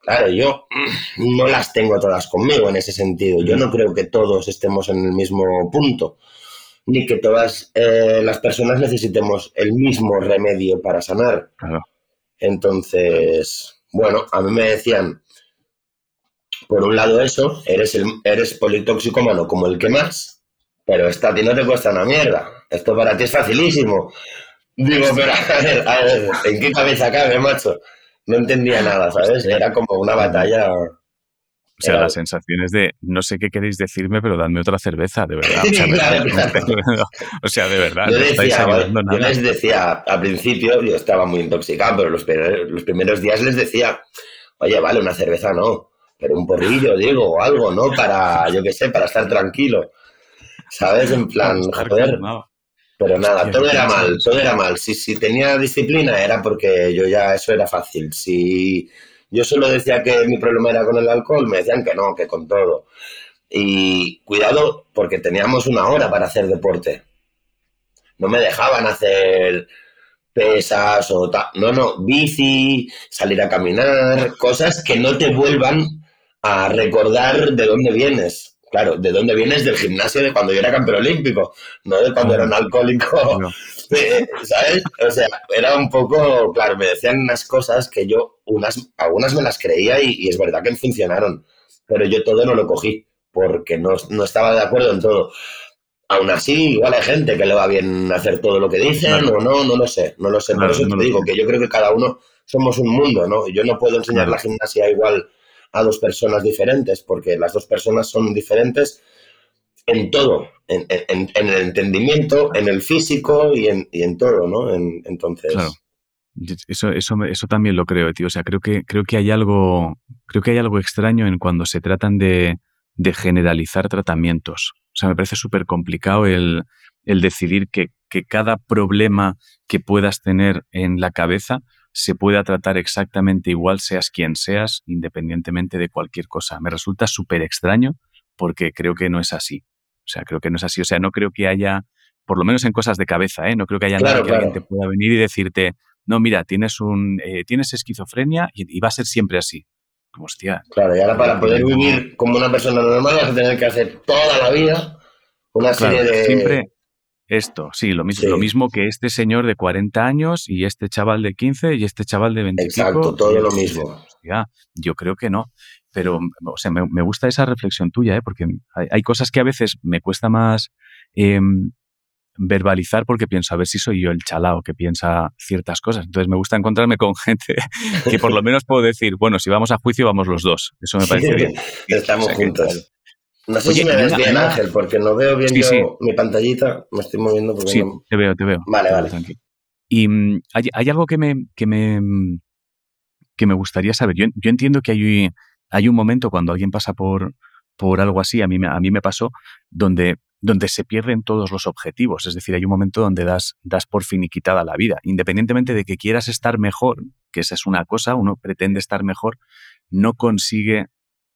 Claro, yo no las tengo todas conmigo en ese sentido. Yo no creo que todos estemos en el mismo punto, ni que todas eh, las personas necesitemos el mismo remedio para sanar. Entonces, bueno, a mí me decían, por un lado eso, eres, el, eres como el que más, pero esto a ti no te cuesta una mierda. Esto para ti es facilísimo. Digo, pero a ver, a ver, ¿en qué cabeza cabe, macho? No entendía nada, ¿sabes? Era como una batalla. O sea, las sensaciones de no sé qué queréis decirme, pero dadme otra cerveza, de verdad. O sea, de verdad. Yo, decía, yo les decía, al principio yo estaba muy intoxicado, pero los, los primeros días les decía, oye, vale, una cerveza no, pero un porrillo, digo, o algo, ¿no? Para, yo qué sé, para estar tranquilo. ¿Sabes? En plan, joder. Pero nada, todo era mal, todo era mal. Si, si tenía disciplina era porque yo ya, eso era fácil. Si yo solo decía que mi problema era con el alcohol, me decían que no, que con todo. Y cuidado, porque teníamos una hora para hacer deporte. No me dejaban hacer pesas o tal. No, no, bici, salir a caminar, cosas que no te vuelvan a recordar de dónde vienes. Claro, de dónde vienes del gimnasio de cuando yo era campeón olímpico, no de cuando era un alcohólico. ¿Sabes? O sea, era un poco, claro, me decían unas cosas que yo, unas, algunas me las creía y, es verdad que funcionaron, pero yo todo no lo cogí porque no, no estaba de acuerdo en todo. Aún así, igual hay gente que le va bien hacer todo lo que dicen o no, no lo sé, no lo sé. Por eso te digo que yo creo que cada uno somos un mundo, ¿no? Yo no puedo enseñar la gimnasia igual a dos personas diferentes, porque las dos personas son diferentes en todo, en, el entendimiento, en el físico y en, y en todo, ¿no? entonces... Claro. Eso, eso, eso también lo creo, tío. O sea, creo que, creo que hay algo, creo que hay algo extraño en cuando se tratan de, de generalizar tratamientos. O sea, me parece súper complicado el, el decidir que, que, cada problema que puedas tener en la cabeza se pueda tratar exactamente igual, seas quien seas, independientemente de cualquier cosa. Me resulta súper extraño porque creo que no es así. O sea, creo que no es así. O sea, no creo que haya, por lo menos en cosas de cabeza, ¿eh? no creo que haya nada que alguien te pueda venir y decirte, no, mira, tienes, un, eh, tienes esquizofrenia y, va a ser siempre así. Como, hostia. Claro, y ahora para poder vivir como una persona normal vas a tener que hacer toda la vida una serie de... Siempre, esto, sí, lo mismo, lo mismo que este señor de 40 años y este chaval de 15 y este chaval de 25. Exacto, todo lo mismo. yo creo que no. Pero, o sea, me, gusta esa reflexión tuya, ¿eh? porque hay, cosas que a veces me cuesta más em, verbalizar porque pienso a ver si soy yo el chalao que piensa ciertas cosas. Entonces me gusta encontrarme con gente que por lo menos puedo decir, bueno, si vamos a juicio vamos los dos. Eso me parece bien. Estamos juntos. No sé si me ves bien, Ángel, porque no veo bien yo mi pantallita. Me estoy moviendo porque Sí, te veo, te veo. Vale, vale. Y mm, hay, algo que me, que me, mm, que me gustaría saber. Yo, yo entiendo que hay, hay un momento cuando alguien pasa por, por algo así, a mí, a mí me pasó, donde, donde se pierden todos los objetivos. Es decir, hay un momento donde das, das por finiquitada la vida. Independientemente de que quieras estar mejor, que esa es una cosa, uno pretende estar mejor, no consigue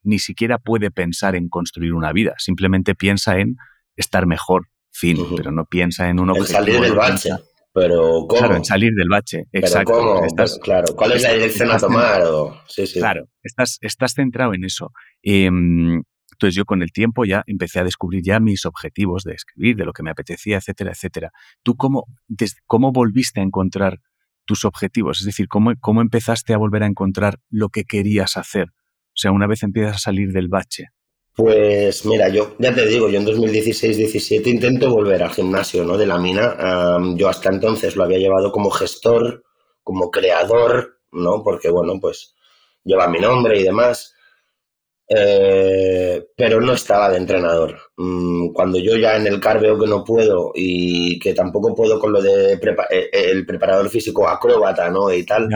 ni siquiera puede pensar en construir una vida, simplemente piensa en estar mejor, fin, pero no piensa en un objetivo. En salir del bache. Pero ¿cómo? Claro, en salir del bache, exacto. ¿cómo? Estás, claro, ¿cuál es la dirección a tomar? Sí, sí. Claro, estás, estás centrado en eso. Em, entonces yo con el tiempo ya empecé a descubrir ya mis objetivos de escribir, de lo que me apetecía, etcétera, etcétera. ¿Tú cómo, cómo volviste a encontrar tus objetivos? Es decir, ¿cómo, ¿cómo empezaste a volver a encontrar lo que querías hacer? O sea, una vez empiezas a salir del bache. Pues mira, yo ya te digo, yo en 2016-17 intento volver al gimnasio ¿no? de la mina. yo hasta entonces lo había llevado como gestor, como creador, ¿no? Porque bueno, pues lleva mi nombre y demás. Eh, pero no estaba de entrenador. Mm, cuando yo ya en el CAR veo que no puedo y que tampoco puedo con lo de eh, el preparador físico acróbata, ¿no? Y tal,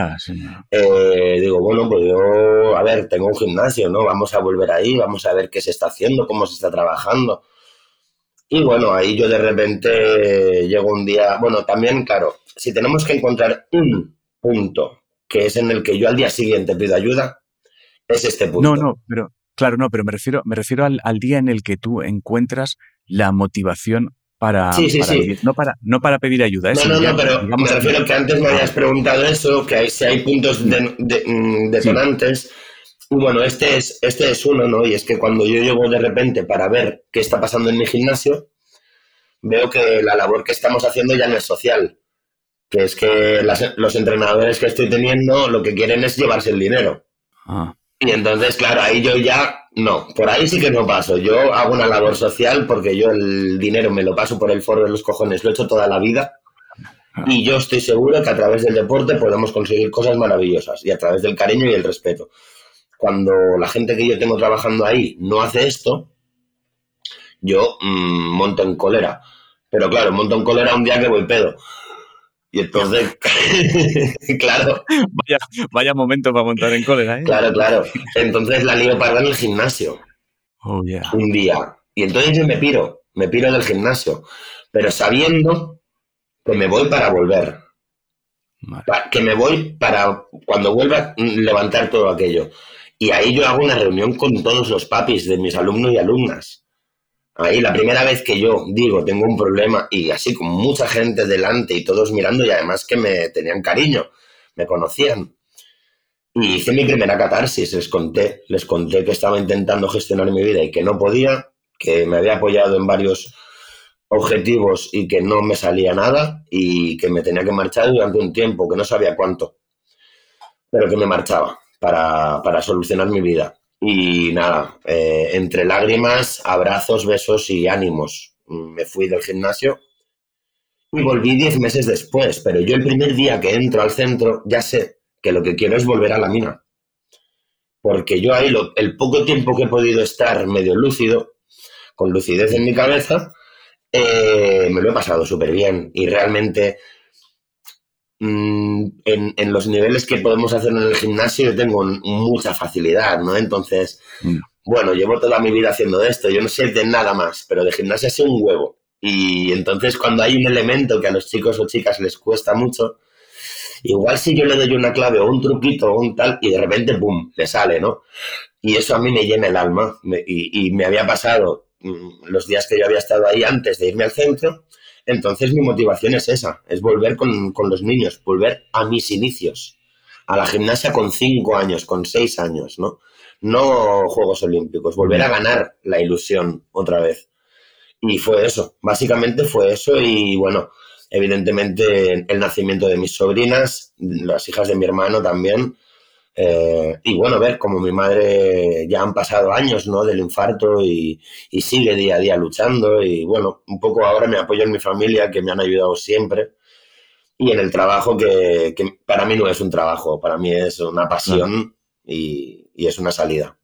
eh, digo, bueno, pues yo, a ver, tengo un gimnasio, ¿no? Vamos a volver ahí, vamos a ver qué se está haciendo, cómo se está trabajando. Y bueno, ahí yo de repente llego un día, bueno, también, claro, si tenemos que encontrar un punto que es en el que yo al día siguiente pido ayuda, es este punto. No, no, pero Claro, no, pero me refiero, me refiero al, día en el que tú encuentras la motivación para, Vivir, no para, no para pedir ayuda. ¿eh? No, no, no, pero me refiero que antes me habías preguntado eso, que hay, si hay puntos mm, detonantes. Y bueno, este es, este es uno, ¿no? Y es que cuando yo llego de repente para ver qué está pasando en mi gimnasio, veo que la labor que estamos haciendo ya no es social. Que es que los entrenadores que estoy teniendo lo que quieren es llevarse el dinero. Ah. Y entonces, claro, ahí yo ya no, por ahí sí que no paso. Yo hago una labor social porque yo el dinero me lo paso por el foro de los cojones, lo he hecho toda la vida. Y yo estoy seguro que a través del deporte podemos conseguir cosas maravillosas y a través del cariño y el respeto. cuando la gente que yo tengo trabajando ahí no hace esto, yo mm, monto en cólera. Pero claro, monto en cólera un día que voy pedo. Y entonces, claro. Vaya, vaya momento para montar en cólera, ¿eh? Claro, claro. Entonces la lío parda en el gimnasio. Oh, yeah. Un día. Y entonces yo me piro, me piro del gimnasio. Pero sabiendo que me voy para volver. Que me voy para cuando vuelva levantar todo aquello. Y ahí yo hago una reunión con todos los papis de mis alumnos y alumnas. Ahí la primera vez que yo digo tengo un problema y así con mucha gente delante y todos mirando y además que me tenían cariño, me conocían. Y hice mi primera catarsis, les conté, les conté que estaba intentando gestionar mi vida y que no podía, que me había apoyado en varios objetivos y que no me salía nada y que me tenía que marchar durante un tiempo, que no sabía cuánto, pero que me marchaba para, para solucionar mi vida. Y nada, eh, entre lágrimas, abrazos, besos y ánimos. Me fui del gimnasio y volví diez meses después, pero yo el primer día que entro al centro ya sé que lo que quiero es volver a la mina. Porque yo ahí, el poco tiempo que he podido estar medio lúcido, con lucidez en mi cabeza, eh, me lo he pasado súper bien y realmente Mm, en, los niveles que podemos hacer en el gimnasio yo tengo mucha facilidad, ¿no? Entonces, mm. bueno, llevo toda mi vida haciendo esto, yo no sé de nada más, pero de gimnasia sé un huevo. Y entonces cuando hay un elemento que a los chicos o chicas les cuesta mucho, igual si yo le doy una clave o un truquito o un tal y de repente, ¡pum!, le sale, ¿no? Y eso a mí me llena el alma. y, y me había pasado mm, los días que yo había estado ahí antes de irme al centro, entonces mi motivación es esa, es volver con, los niños, volver a mis inicios, a la gimnasia con cinco años, con seis años, ¿no? No Juegos Olímpicos, volver a ganar la ilusión otra vez. Y fue eso, básicamente fue eso y bueno, evidentemente el nacimiento de mis sobrinas, las hijas de mi hermano también, eh, y bueno, ver como mi madre ya han pasado años ¿no? del infarto y, sigue día a día luchando y bueno, un poco ahora me apoyo en mi familia que me han ayudado siempre y en el trabajo que, para mí no es un trabajo, para mí es una pasión y, es una salida.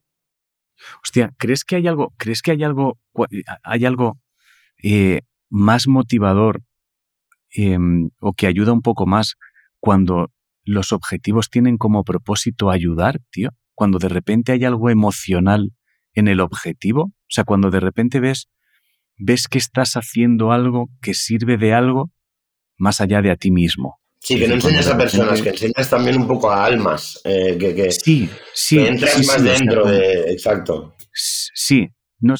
Hostia, ¿crees que hay algo, crees que hay algo, hay algo eh, más motivador em, o que ayuda un poco más cuando los objetivos tienen como propósito ayudar, tío. Cuando de repente hay algo emocional en el objetivo, o sea, cuando de repente ves, ves que estás haciendo algo que sirve de algo más allá de a ti mismo. Sí, que no enseñas a personas, que enseñas también un poco a almas. Eh, que, sí, sí. entras más dentro de. Exacto. Sí, no,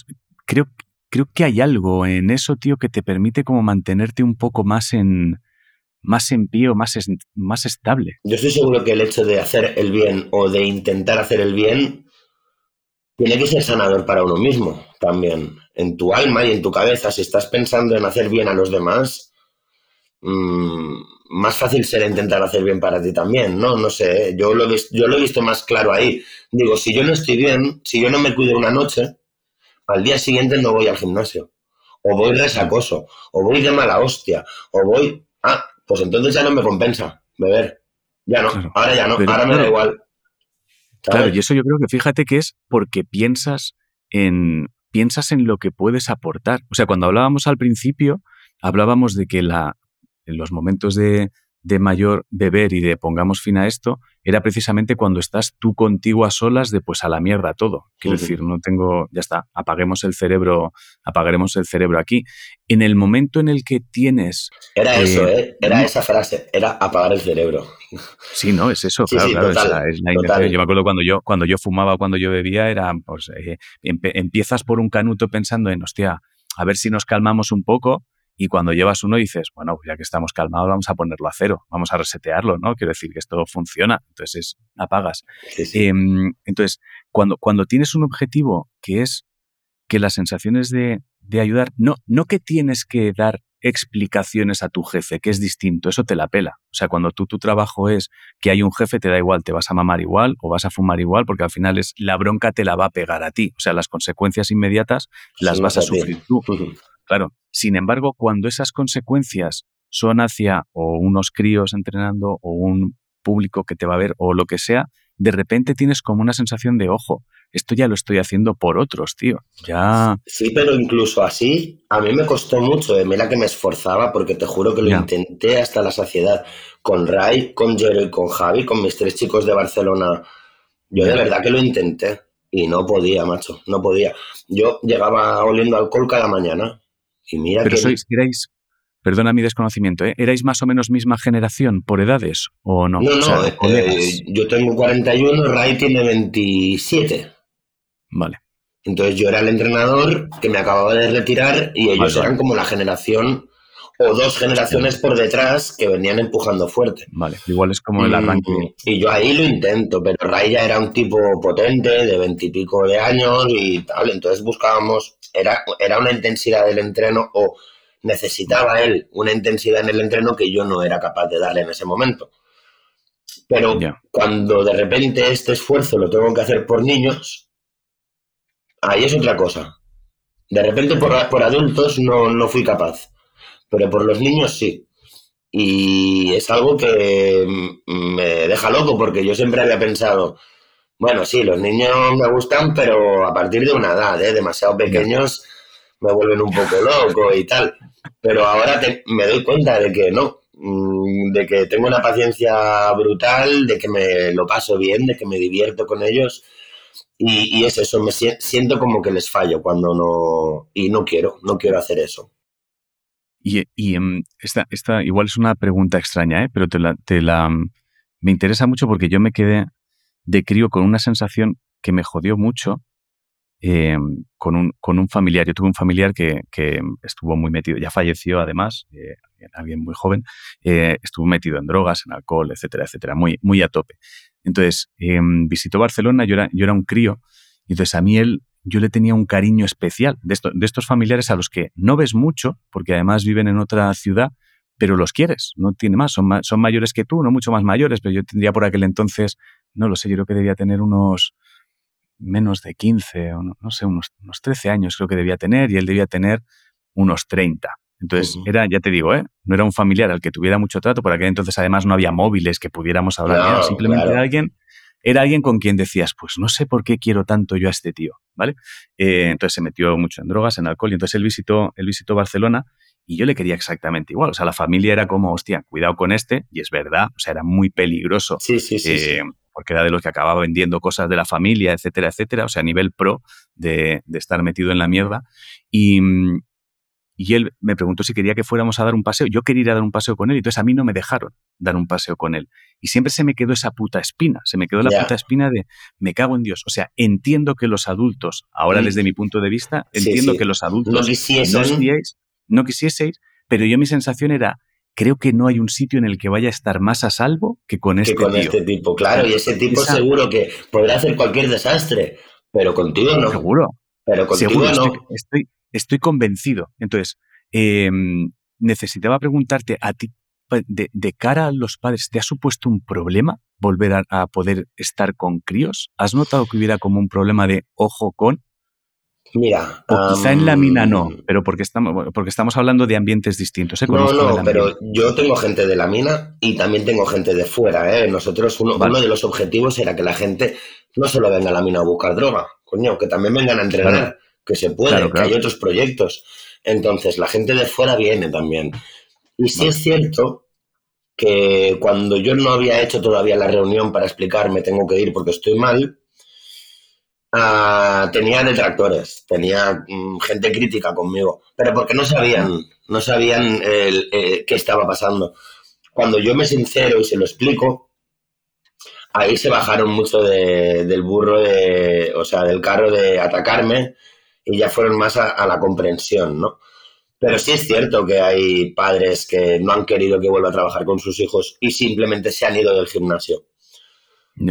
creo, creo que hay algo en eso, tío, que te permite como mantenerte un poco más en, más en pie o más, más estable. Yo estoy seguro que el hecho de hacer el bien o de intentar hacer el bien tiene que ser sanador para uno mismo también. En tu alma y en tu cabeza, si estás pensando en hacer bien a los demás, mm, más fácil será intentar hacer bien para ti también, ¿no? No sé, ¿eh? yo lo, yo lo he visto más claro ahí. Digo, si yo no estoy bien, si yo no me cuido una noche, al día siguiente no voy al gimnasio. O voy resacoso, o voy de mala hostia, o voy... Ah, pues entonces ya no me compensa beber. Ya no, ahora ya no, ahora me da igual. Claro, y eso yo creo que fíjate que es porque piensas en, piensas en lo que puedes aportar. O sea, cuando hablábamos al principio, hablábamos de que la, en los momentos de, de mayor beber y de pongamos fin a esto, era precisamente cuando estás tú contigo a solas de pues a la mierda todo. Quiero decir, no tengo, ya está, apaguemos el cerebro, apagaremos el cerebro aquí. En el momento en el que tienes... Era eso, ¿eh? ¿eh? Era esa frase, era apagar el cerebro. Sí, no, es eso, claro, claro, es la, Yo me acuerdo cuando yo, cuando yo fumaba, cuando yo bebía, era, pues, eh, empiezas por un canuto pensando en, hostia, a ver si nos calmamos un poco, y cuando llevas uno dices, bueno, ya que estamos calmados, vamos a ponerlo a cero, vamos a resetearlo, ¿no? Quiero decir que esto funciona, entonces apagas. Em, entonces, cuando, cuando tienes un objetivo que es que las sensaciones de, de ayudar, no, no que tienes que dar explicaciones a tu jefe, que es distinto, eso te la pela. O sea, cuando tú tu trabajo es que hay un jefe, te da igual, te vas a mamar igual o vas a fumar igual, porque al final es la bronca te la va a pegar a ti. O sea, las consecuencias inmediatas las vas a sufrir tú. Claro, sin embargo, cuando esas consecuencias son hacia o unos críos entrenando o un público que te va a ver o lo que sea, de repente tienes como una sensación de, ojo, esto ya lo estoy haciendo por otros, tío. Ya. Sí, pero incluso así, a mí me costó mucho. De mira que me esforzaba, porque te juro que lo intenté hasta la saciedad. Con Ray, con Jero y con Javi, con mis tres chicos de Barcelona. Yo de verdad que lo intenté. Y no podía, macho, no podía. Yo llegaba oliendo alcohol cada mañana. Y mira pero que. sois, erais, perdona mi desconocimiento, ¿eh? ¿erais más o menos misma generación por edades o no? No, no, eh, yo tengo 41, Ray tiene 27. Vale. Entonces yo era el entrenador que me acababa de retirar y ellos eran como la generación o dos generaciones por detrás que venían empujando fuerte. Vale, igual es como el arranque. Y yo ahí lo intento, pero Ray ya era un tipo potente, de veintipico de años y tal, entonces buscábamos, era, era una intensidad del entreno o necesitaba él una intensidad en el entreno que yo no era capaz de darle en ese momento. Pero cuando de repente este esfuerzo lo tengo que hacer por niños, ahí es otra cosa. De repente por, por adultos no, no fui capaz, pero por los niños sí. Y es algo que me deja loco porque yo siempre había pensado, bueno, sí, los niños me gustan, pero a partir de una edad, ¿eh? demasiado pequeños, me vuelven un poco loco y tal. Pero ahora me doy cuenta de que no, mm, de que tengo una paciencia brutal, de que me lo paso bien, de que me divierto con ellos y, es eso, me siento como que les fallo cuando no. Y no quiero, no quiero hacer eso. Y, y em, esta, esta, igual es una pregunta extraña, ¿eh? pero te la, te la, me interesa mucho porque yo me quedé de crío con una sensación que me jodió mucho em, con, un, con un familiar. Yo tuve un familiar que, que estuvo muy metido, ya falleció además, eh, alguien muy joven, eh, estuvo metido en drogas, en alcohol, etcétera, etcétera, muy, muy a tope. Entonces, em, visitó Barcelona, yo era, yo era un crío, y entonces a mí él, yo le tenía un cariño especial de, de estos familiares a los que no ves mucho, porque además viven en otra ciudad, pero los quieres, no tiene más, son, son mayores que tú, no mucho más mayores, pero yo tendría por aquel entonces, no lo sé, yo creo que debía tener unos menos de 15, o no, sé, unos, unos 13 años creo que debía tener, y él debía tener unos 30. Entonces, era, ya te digo, ¿eh? no era un familiar al que tuviera mucho trato, por aquel entonces además no había móviles que pudiéramos hablar, simplemente era alguien era alguien con quien decías, pues no sé por qué quiero tanto yo a este tío, ¿vale? Eh, entonces se metió mucho en drogas, en alcohol, y entonces él visitó, él visitó Barcelona y yo le quería exactamente igual. O sea, la familia era como, hostia, cuidado con este, y es verdad, o sea, era muy peligroso. Sí, sí, sí, eh, Porque era de los que acababa vendiendo cosas de la familia, etcétera, etcétera, o sea, a nivel pro de, de estar metido en la mierda. Y, y él me preguntó si quería que fuéramos a dar un paseo. Yo quería ir a dar un paseo con él, y entonces a mí no me dejaron dar un paseo con él. Y siempre se me quedó esa puta espina, se me quedó la puta espina de me cago en Dios. O sea, entiendo que los adultos, ahora desde mi punto de vista, entiendo que los adultos no, quisieseis, no quisieseis, pero yo mi sensación era, creo que no hay un sitio en el que vaya a estar más a salvo que con este que con este tipo, claro, y ese tipo seguro que podrá hacer cualquier desastre, pero contigo no. Seguro. Pero contigo no. estoy, Estoy convencido. Entonces, em, necesitaba preguntarte a ti, de, cara a los padres, ¿te ha supuesto un problema volver a, poder estar con críos? ¿Has notado que hubiera como un problema de ojo con? Mira. O quizá en la mina no, pero porque estamos, porque estamos hablando de ambientes distintos. ¿eh? No, no, pero yo tengo gente de la mina y también tengo gente de fuera. ¿eh? Nosotros, uno, uno de los objetivos era que la gente no solo venga a la mina a buscar droga, coño, que también vengan a entrenar que se puede, que hay otros proyectos. Entonces, la gente de fuera viene también. Y sí es cierto que cuando yo no había hecho todavía la reunión para explicarme tengo que ir porque estoy mal, ah, tenía detractores, tenía mm, gente crítica conmigo, pero porque no sabían, no sabían eh, qué estaba pasando. Cuando yo me sincero y se lo explico, ahí se bajaron mucho del burro, de, o sea, del carro de atacarme y ya fueron más a, la comprensión, ¿no? Pero sí es cierto que hay padres que no han querido que vuelva a trabajar con sus hijos y simplemente se han ido del gimnasio.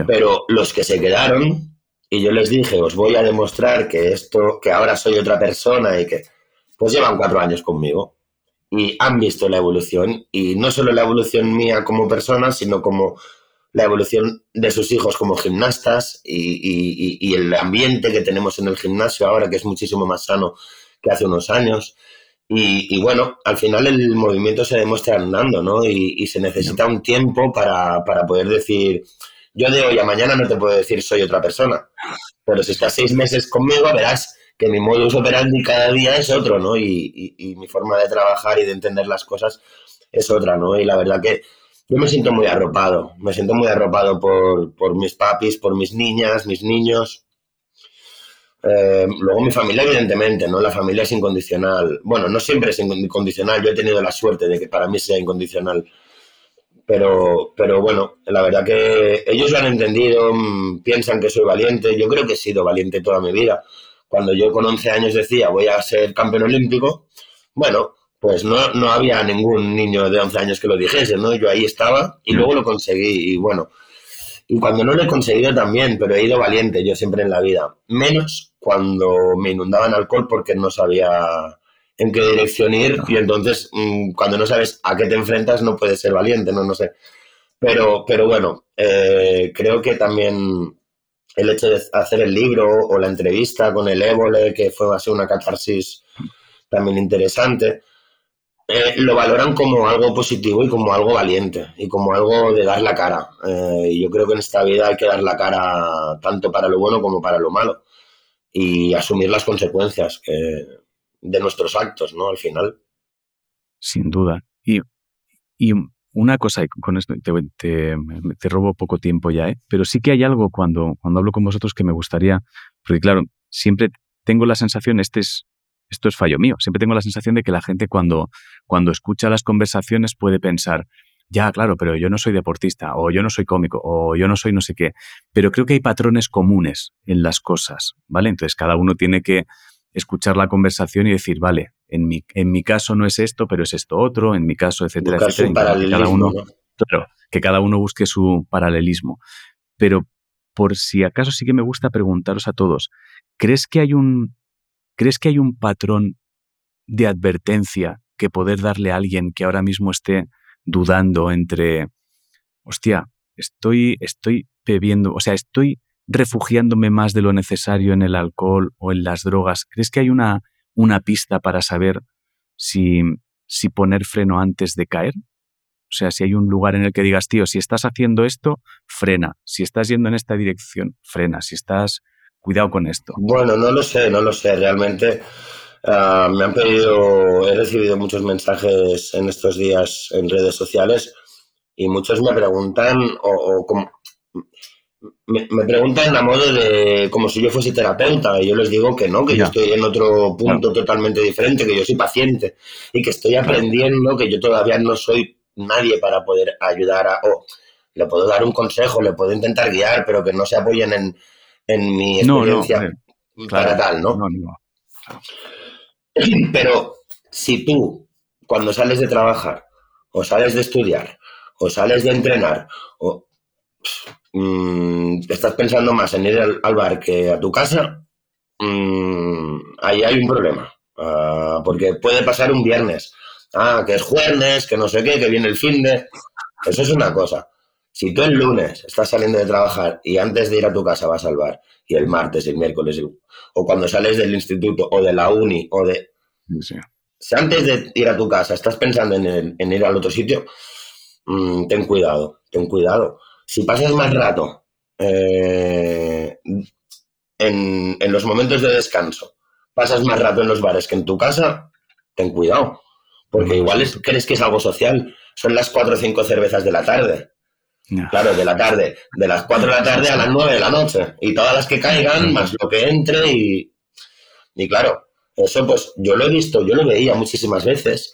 Pero los que se quedaron, y yo les dije, os voy a demostrar que esto, que ahora soy otra persona y que, pues llevan cuatro años conmigo y han visto la evolución y no solo la evolución mía como persona, sino como la evolución de sus hijos como gimnastas y, el ambiente que tenemos en el gimnasio ahora, que es muchísimo más sano que hace unos años. Y, bueno, al final el movimiento se demuestra andando, ¿no? Y, se necesita un tiempo para, poder decir, Yo de hoy a mañana no te puedo decir soy otra persona, pero si estás seis meses conmigo verás que mi modus operandi cada día es otro, ¿no? Y, y, mi forma de trabajar y de entender las cosas es otra, ¿no? Y la verdad que yo me siento muy arropado, me siento muy arropado por, por mis papis, por mis niñas, mis niños. Eh, luego mi familia, evidentemente, ¿no? La familia es incondicional. Bueno, no siempre es incondicional, yo he tenido la suerte de que para mí sea incondicional. Pero, pero bueno, la verdad que ellos lo han entendido, mm, piensan que soy valiente. Yo creo que he sido valiente toda mi vida. Cuando yo con 11 años decía voy a ser campeón olímpico, bueno, pues no, no había ningún niño de 11 años que lo dijese, ¿no? Yo ahí estaba y luego lo conseguí y bueno, y cuando no lo he conseguido también, pero he ido valiente yo siempre en la vida, menos cuando me inundaban alcohol porque no sabía en qué dirección ir y entonces mm, cuando no sabes a qué te enfrentas no puedes ser valiente, no, no sé. Pero, pero bueno, eh, creo que también el hecho de hacer el libro o la entrevista con el Évole, que fue así una catarsis también interesante, eh, lo valoran como algo positivo y como algo valiente y como algo de dar la cara. Eh, yo creo que en esta vida hay que dar la cara tanto para lo bueno como para lo malo y asumir las consecuencias de nuestros actos, ¿no? Al final. Sin duda. Y, y una cosa, con esto te, te, robo poco tiempo ya, ¿eh? pero sí que hay algo cuando, cuando hablo con vosotros que me gustaría, porque claro, siempre tengo la sensación, este es, esto es fallo mío, siempre tengo la sensación de que la gente cuando, cuando escucha las conversaciones puede pensar, ya, claro, pero yo no soy deportista, o yo no soy cómico, o yo no soy no sé qué, pero creo que hay patrones comunes en las cosas, ¿vale? Entonces cada uno tiene que escuchar la conversación y decir, vale, en mi, en mi caso no es esto, pero es esto otro, en mi caso, etcétera, etcétera. Que cada uno, claro, que cada uno busque su paralelismo. Pero por si acaso sí que me gusta preguntaros a todos, ¿crees que hay un, ¿crees que hay un patrón de advertencia que poder darle a alguien que ahora mismo esté dudando entre, hostia, estoy, estoy bebiendo, o sea, estoy refugiándome más de lo necesario en el alcohol o en las drogas? ¿Crees que hay una, una pista para saber si, si poner freno antes de caer? O sea, si hay un lugar en el que digas, tío, si estás haciendo esto, frena. Si estás yendo en esta dirección, frena. Si estás, cuidado con esto. Bueno, no lo sé, no lo sé. Realmente ah, me han pedido, he recibido muchos mensajes en estos días en redes sociales y muchos me preguntan o, me, preguntan a modo de como si yo fuese terapeuta y yo les digo que no, que yo estoy en otro punto totalmente diferente, que yo soy paciente y que estoy aprendiendo, que yo todavía no soy nadie para poder ayudar a... O le puedo dar un consejo, le puedo intentar guiar, pero que no se apoyen en, en mi experiencia para tal, ¿no? Pero si tú, cuando sales de trabajar, o sales de estudiar, o sales de entrenar, o mmm, estás pensando más en ir al, bar que a tu casa, mmm, ahí hay un problema. Uh, porque puede pasar un viernes. Ah, que es jueves, que no sé qué, que viene el fin de. Eso es una cosa. Si tú el lunes estás saliendo de trabajar y antes de ir a tu casa vas al bar, y el martes, el miércoles, o cuando sales del instituto o de la uni o de. Si antes de ir a tu casa estás pensando en, en ir al otro sitio, mmm, ten cuidado, ten cuidado. Si pasas más rato eh, en, los momentos de descanso, pasas más rato en los bares que en tu casa, ten cuidado. Porque igual crees que es algo social. Son las cuatro o cinco cervezas de la tarde. Claro, de la tarde. De las cuatro de la tarde a las nueve de la noche. Y todas las que caigan, más lo que entre. Y, y claro, eso pues yo lo he visto, yo lo veía muchísimas veces.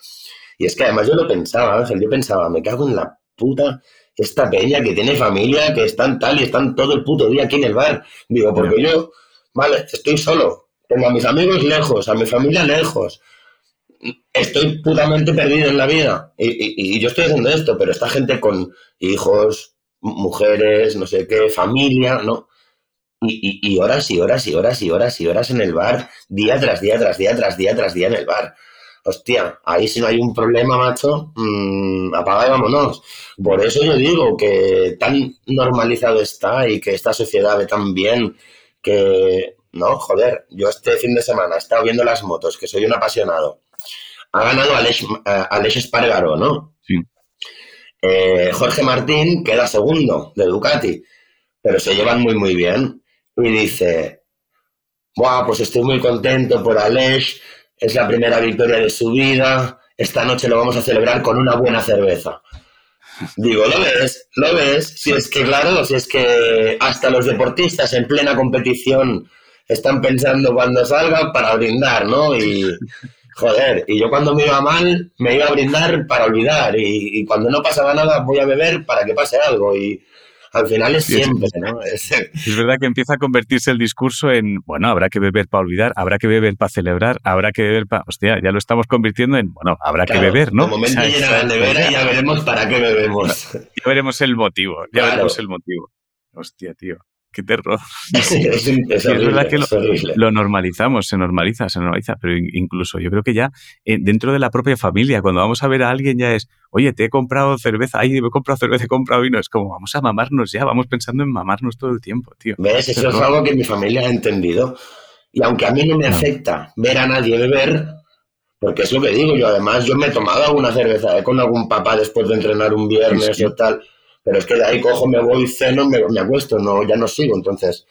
Y es que además yo lo pensaba, yo pensaba, me cago en la puta esta peña que tiene familia, que están tal y están todo el puto día aquí en el bar. Digo, porque yo, vale, estoy solo, tengo a mis amigos lejos, a mi familia lejos, estoy putamente perdido en la vida y, yo estoy haciendo esto, pero esta gente con hijos, mujeres, no sé qué, familia, ¿no? Y, y, horas y horas y horas y horas y horas en el bar, día tras día, tras día, tras día, tras día en el bar hostia, ahí si no hay un problema, macho, mmm, apaga y vámonos. Por eso yo digo que tan normalizado está y que esta sociedad ve tan bien que, no, joder, yo este fin de semana he estado viendo las motos, que soy un apasionado. Ha ganado Alex, Alex Espargaro, ¿no? Sí. Eh, Jorge Martín queda segundo de Ducati. pero se llevan muy, muy bien. Y dice, Buah, pues estoy muy contento por Aleix, es la primera victoria de su vida, esta noche lo vamos a celebrar con una buena cerveza. Digo, ¿lo ves? ¿Lo ves? Si es que, claro, si es que hasta los deportistas en plena competición están pensando cuando salgan para brindar, ¿no? Y, joder, y yo cuando me iba mal, me iba a brindar para olvidar. Y, y cuando no pasaba nada, voy a beber para que pase algo. Y, al final es siempre, ¿no? Es, verdad que empieza a convertirse el discurso en, bueno, habrá que beber para olvidar, habrá que beber para celebrar, habrá que beber para... Hostia, ya lo estamos convirtiendo en, bueno, habrá que beber, ¿no? De momento llena la nevera y ya veremos para qué bebemos. Ya veremos el motivo, ya veremos el motivo. Hostia, tío qué terror. es, verdad que lo, normalizamos, se normaliza, se normaliza, pero incluso yo creo que ya eh, dentro de la propia familia, cuando vamos a ver a alguien ya es, oye, te he comprado cerveza, ay, me he comprado cerveza, he comprado vino, es como, vamos a mamarnos ya, vamos pensando en mamarnos todo el tiempo, tío. ¿Ves? Eso es algo que mi familia ha entendido. Y aunque a mí no me afecta ver a nadie beber, porque es lo que digo yo, además yo me he tomado alguna cerveza ¿eh? con algún papá después de entrenar un viernes o tal pero es que de ahí cojo, me voy, ceno, me, me acuesto, no, ya no sigo. Entonces,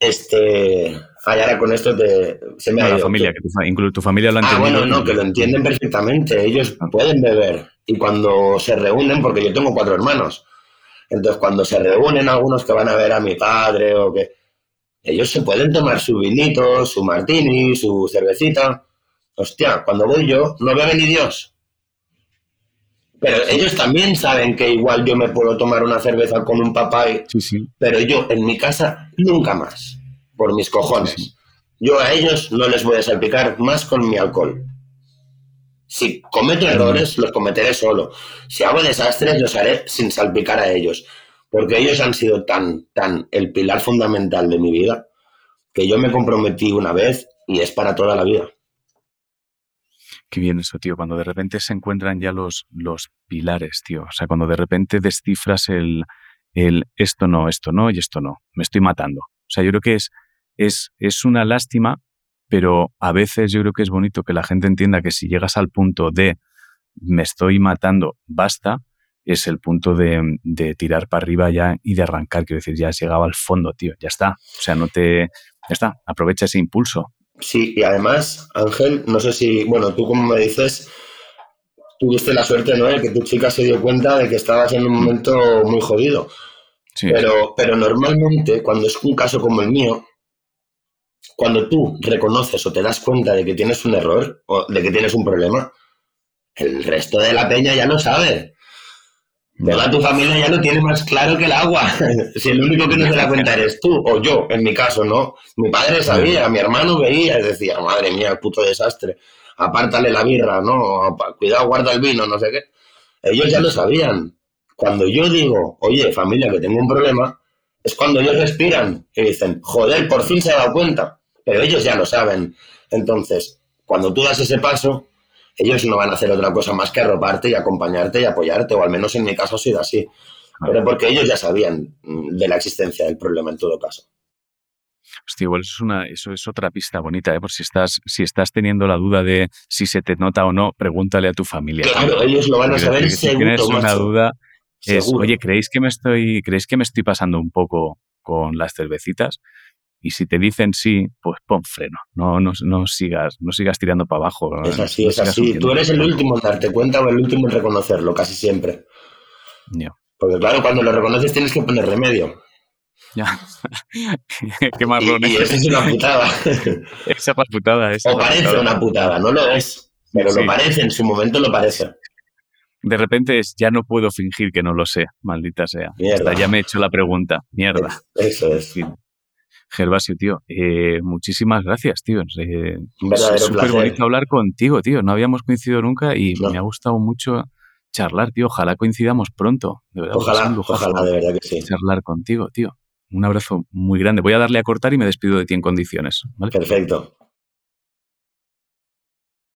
este, ay, ahora con esto te, se me ha La familia, que tu, incluso tu familia lo ha Ah, bueno, no, que lo entienden perfectamente. Ellos ah. pueden beber y cuando se reúnen, porque yo tengo cuatro hermanos, entonces cuando se reúnen algunos que van a ver a mi padre o que ellos se pueden tomar su vinito, su martini, su cervecita. Hostia, cuando voy yo, no bebe ni Dios. Pero ellos también saben que igual yo me puedo tomar una cerveza con un papá, y, pero yo en mi casa nunca más, por mis cojones. yo a ellos no les voy a salpicar más con mi alcohol. Si cometo errores, los cometeré solo. Si hago desastres, los haré sin salpicar a ellos. Porque ellos han sido tan, tan el pilar fundamental de mi vida que yo me comprometí una vez y es para toda la vida. Qué bien eso, tío, cuando de repente se encuentran ya los, los pilares, tío. O sea, cuando de repente descifras el, el esto no, esto no y esto no. Me estoy matando. O sea, yo creo que es, es, es una lástima, pero a veces yo creo que es bonito que la gente entienda que si llegas al punto de me estoy matando, basta, es el punto de, de tirar para arriba ya y de arrancar. Quiero decir, ya has llegado al fondo, tío. Ya está. O sea, no te. Ya está. Aprovecha ese impulso. Sí, y además, Ángel, no sé si, bueno, tú como me dices, tuviste la suerte, ¿no? De que tu chica se dio cuenta de que estabas en un momento muy jodido. Pero, pero normalmente, cuando es un caso como el mío, cuando tú reconoces o te das cuenta de que tienes un error o de que tienes un problema, el resto de la peña ya lo sabe. Toda tu familia ya lo tiene más claro que el agua. si el único que no se da cuenta eres tú o yo, en mi caso, ¿no? Mi padre sabía, mi hermano veía y decía, madre mía, el puto desastre. Apártale la birra, ¿no? Cuidado, guarda el vino, no sé qué. Ellos ya lo sabían. Cuando yo digo, oye, familia, que tengo un problema, es cuando ellos respiran y dicen, joder, por fin se ha dado cuenta. Pero ellos ya lo saben. Entonces, cuando tú das ese paso, ellos no van a hacer otra cosa más que arroparte y acompañarte y apoyarte, o al menos en mi caso ha sido así. Pero porque ellos ya sabían mm, de la existencia del problema en todo caso. Hostia, igual eso es, una, eso es otra pista bonita, ¿eh? por si estás, si estás teniendo la duda de si se te nota o no, pregúntale a tu familia. Claro, ellos lo van a saber Si tienes una duda, es, oye, ¿creéis que, me estoy, ¿creéis que me estoy pasando un poco con las cervecitas? Y si te dicen sí, pues pon freno. No, no, no sigas, no sigas tirando para abajo. Es así, es así. Tú eres el último en darte cuenta o el último en reconocerlo, casi siempre. Porque claro, cuando lo reconoces tienes que poner remedio. Ya. Qué marrón. Y, esa es una putada. esa es putada. Esa o parece una putada, no lo es. Pero lo parece, en su momento lo parece. De repente es, ya no puedo fingir que no lo sé, maldita sea. Mierda. ya me he hecho la pregunta. Mierda. Eso es. Gervasio, tío, eh, muchísimas gracias, tío. Eh, es súper bonito hablar contigo, tío. No habíamos coincidido nunca y me ha gustado mucho charlar, tío. Ojalá coincidamos pronto. De verdad, ojalá, ojalá, de verdad que sí. Charlar contigo, tío. Un abrazo muy grande. Voy a darle a cortar y me despido de ti en condiciones. Perfecto.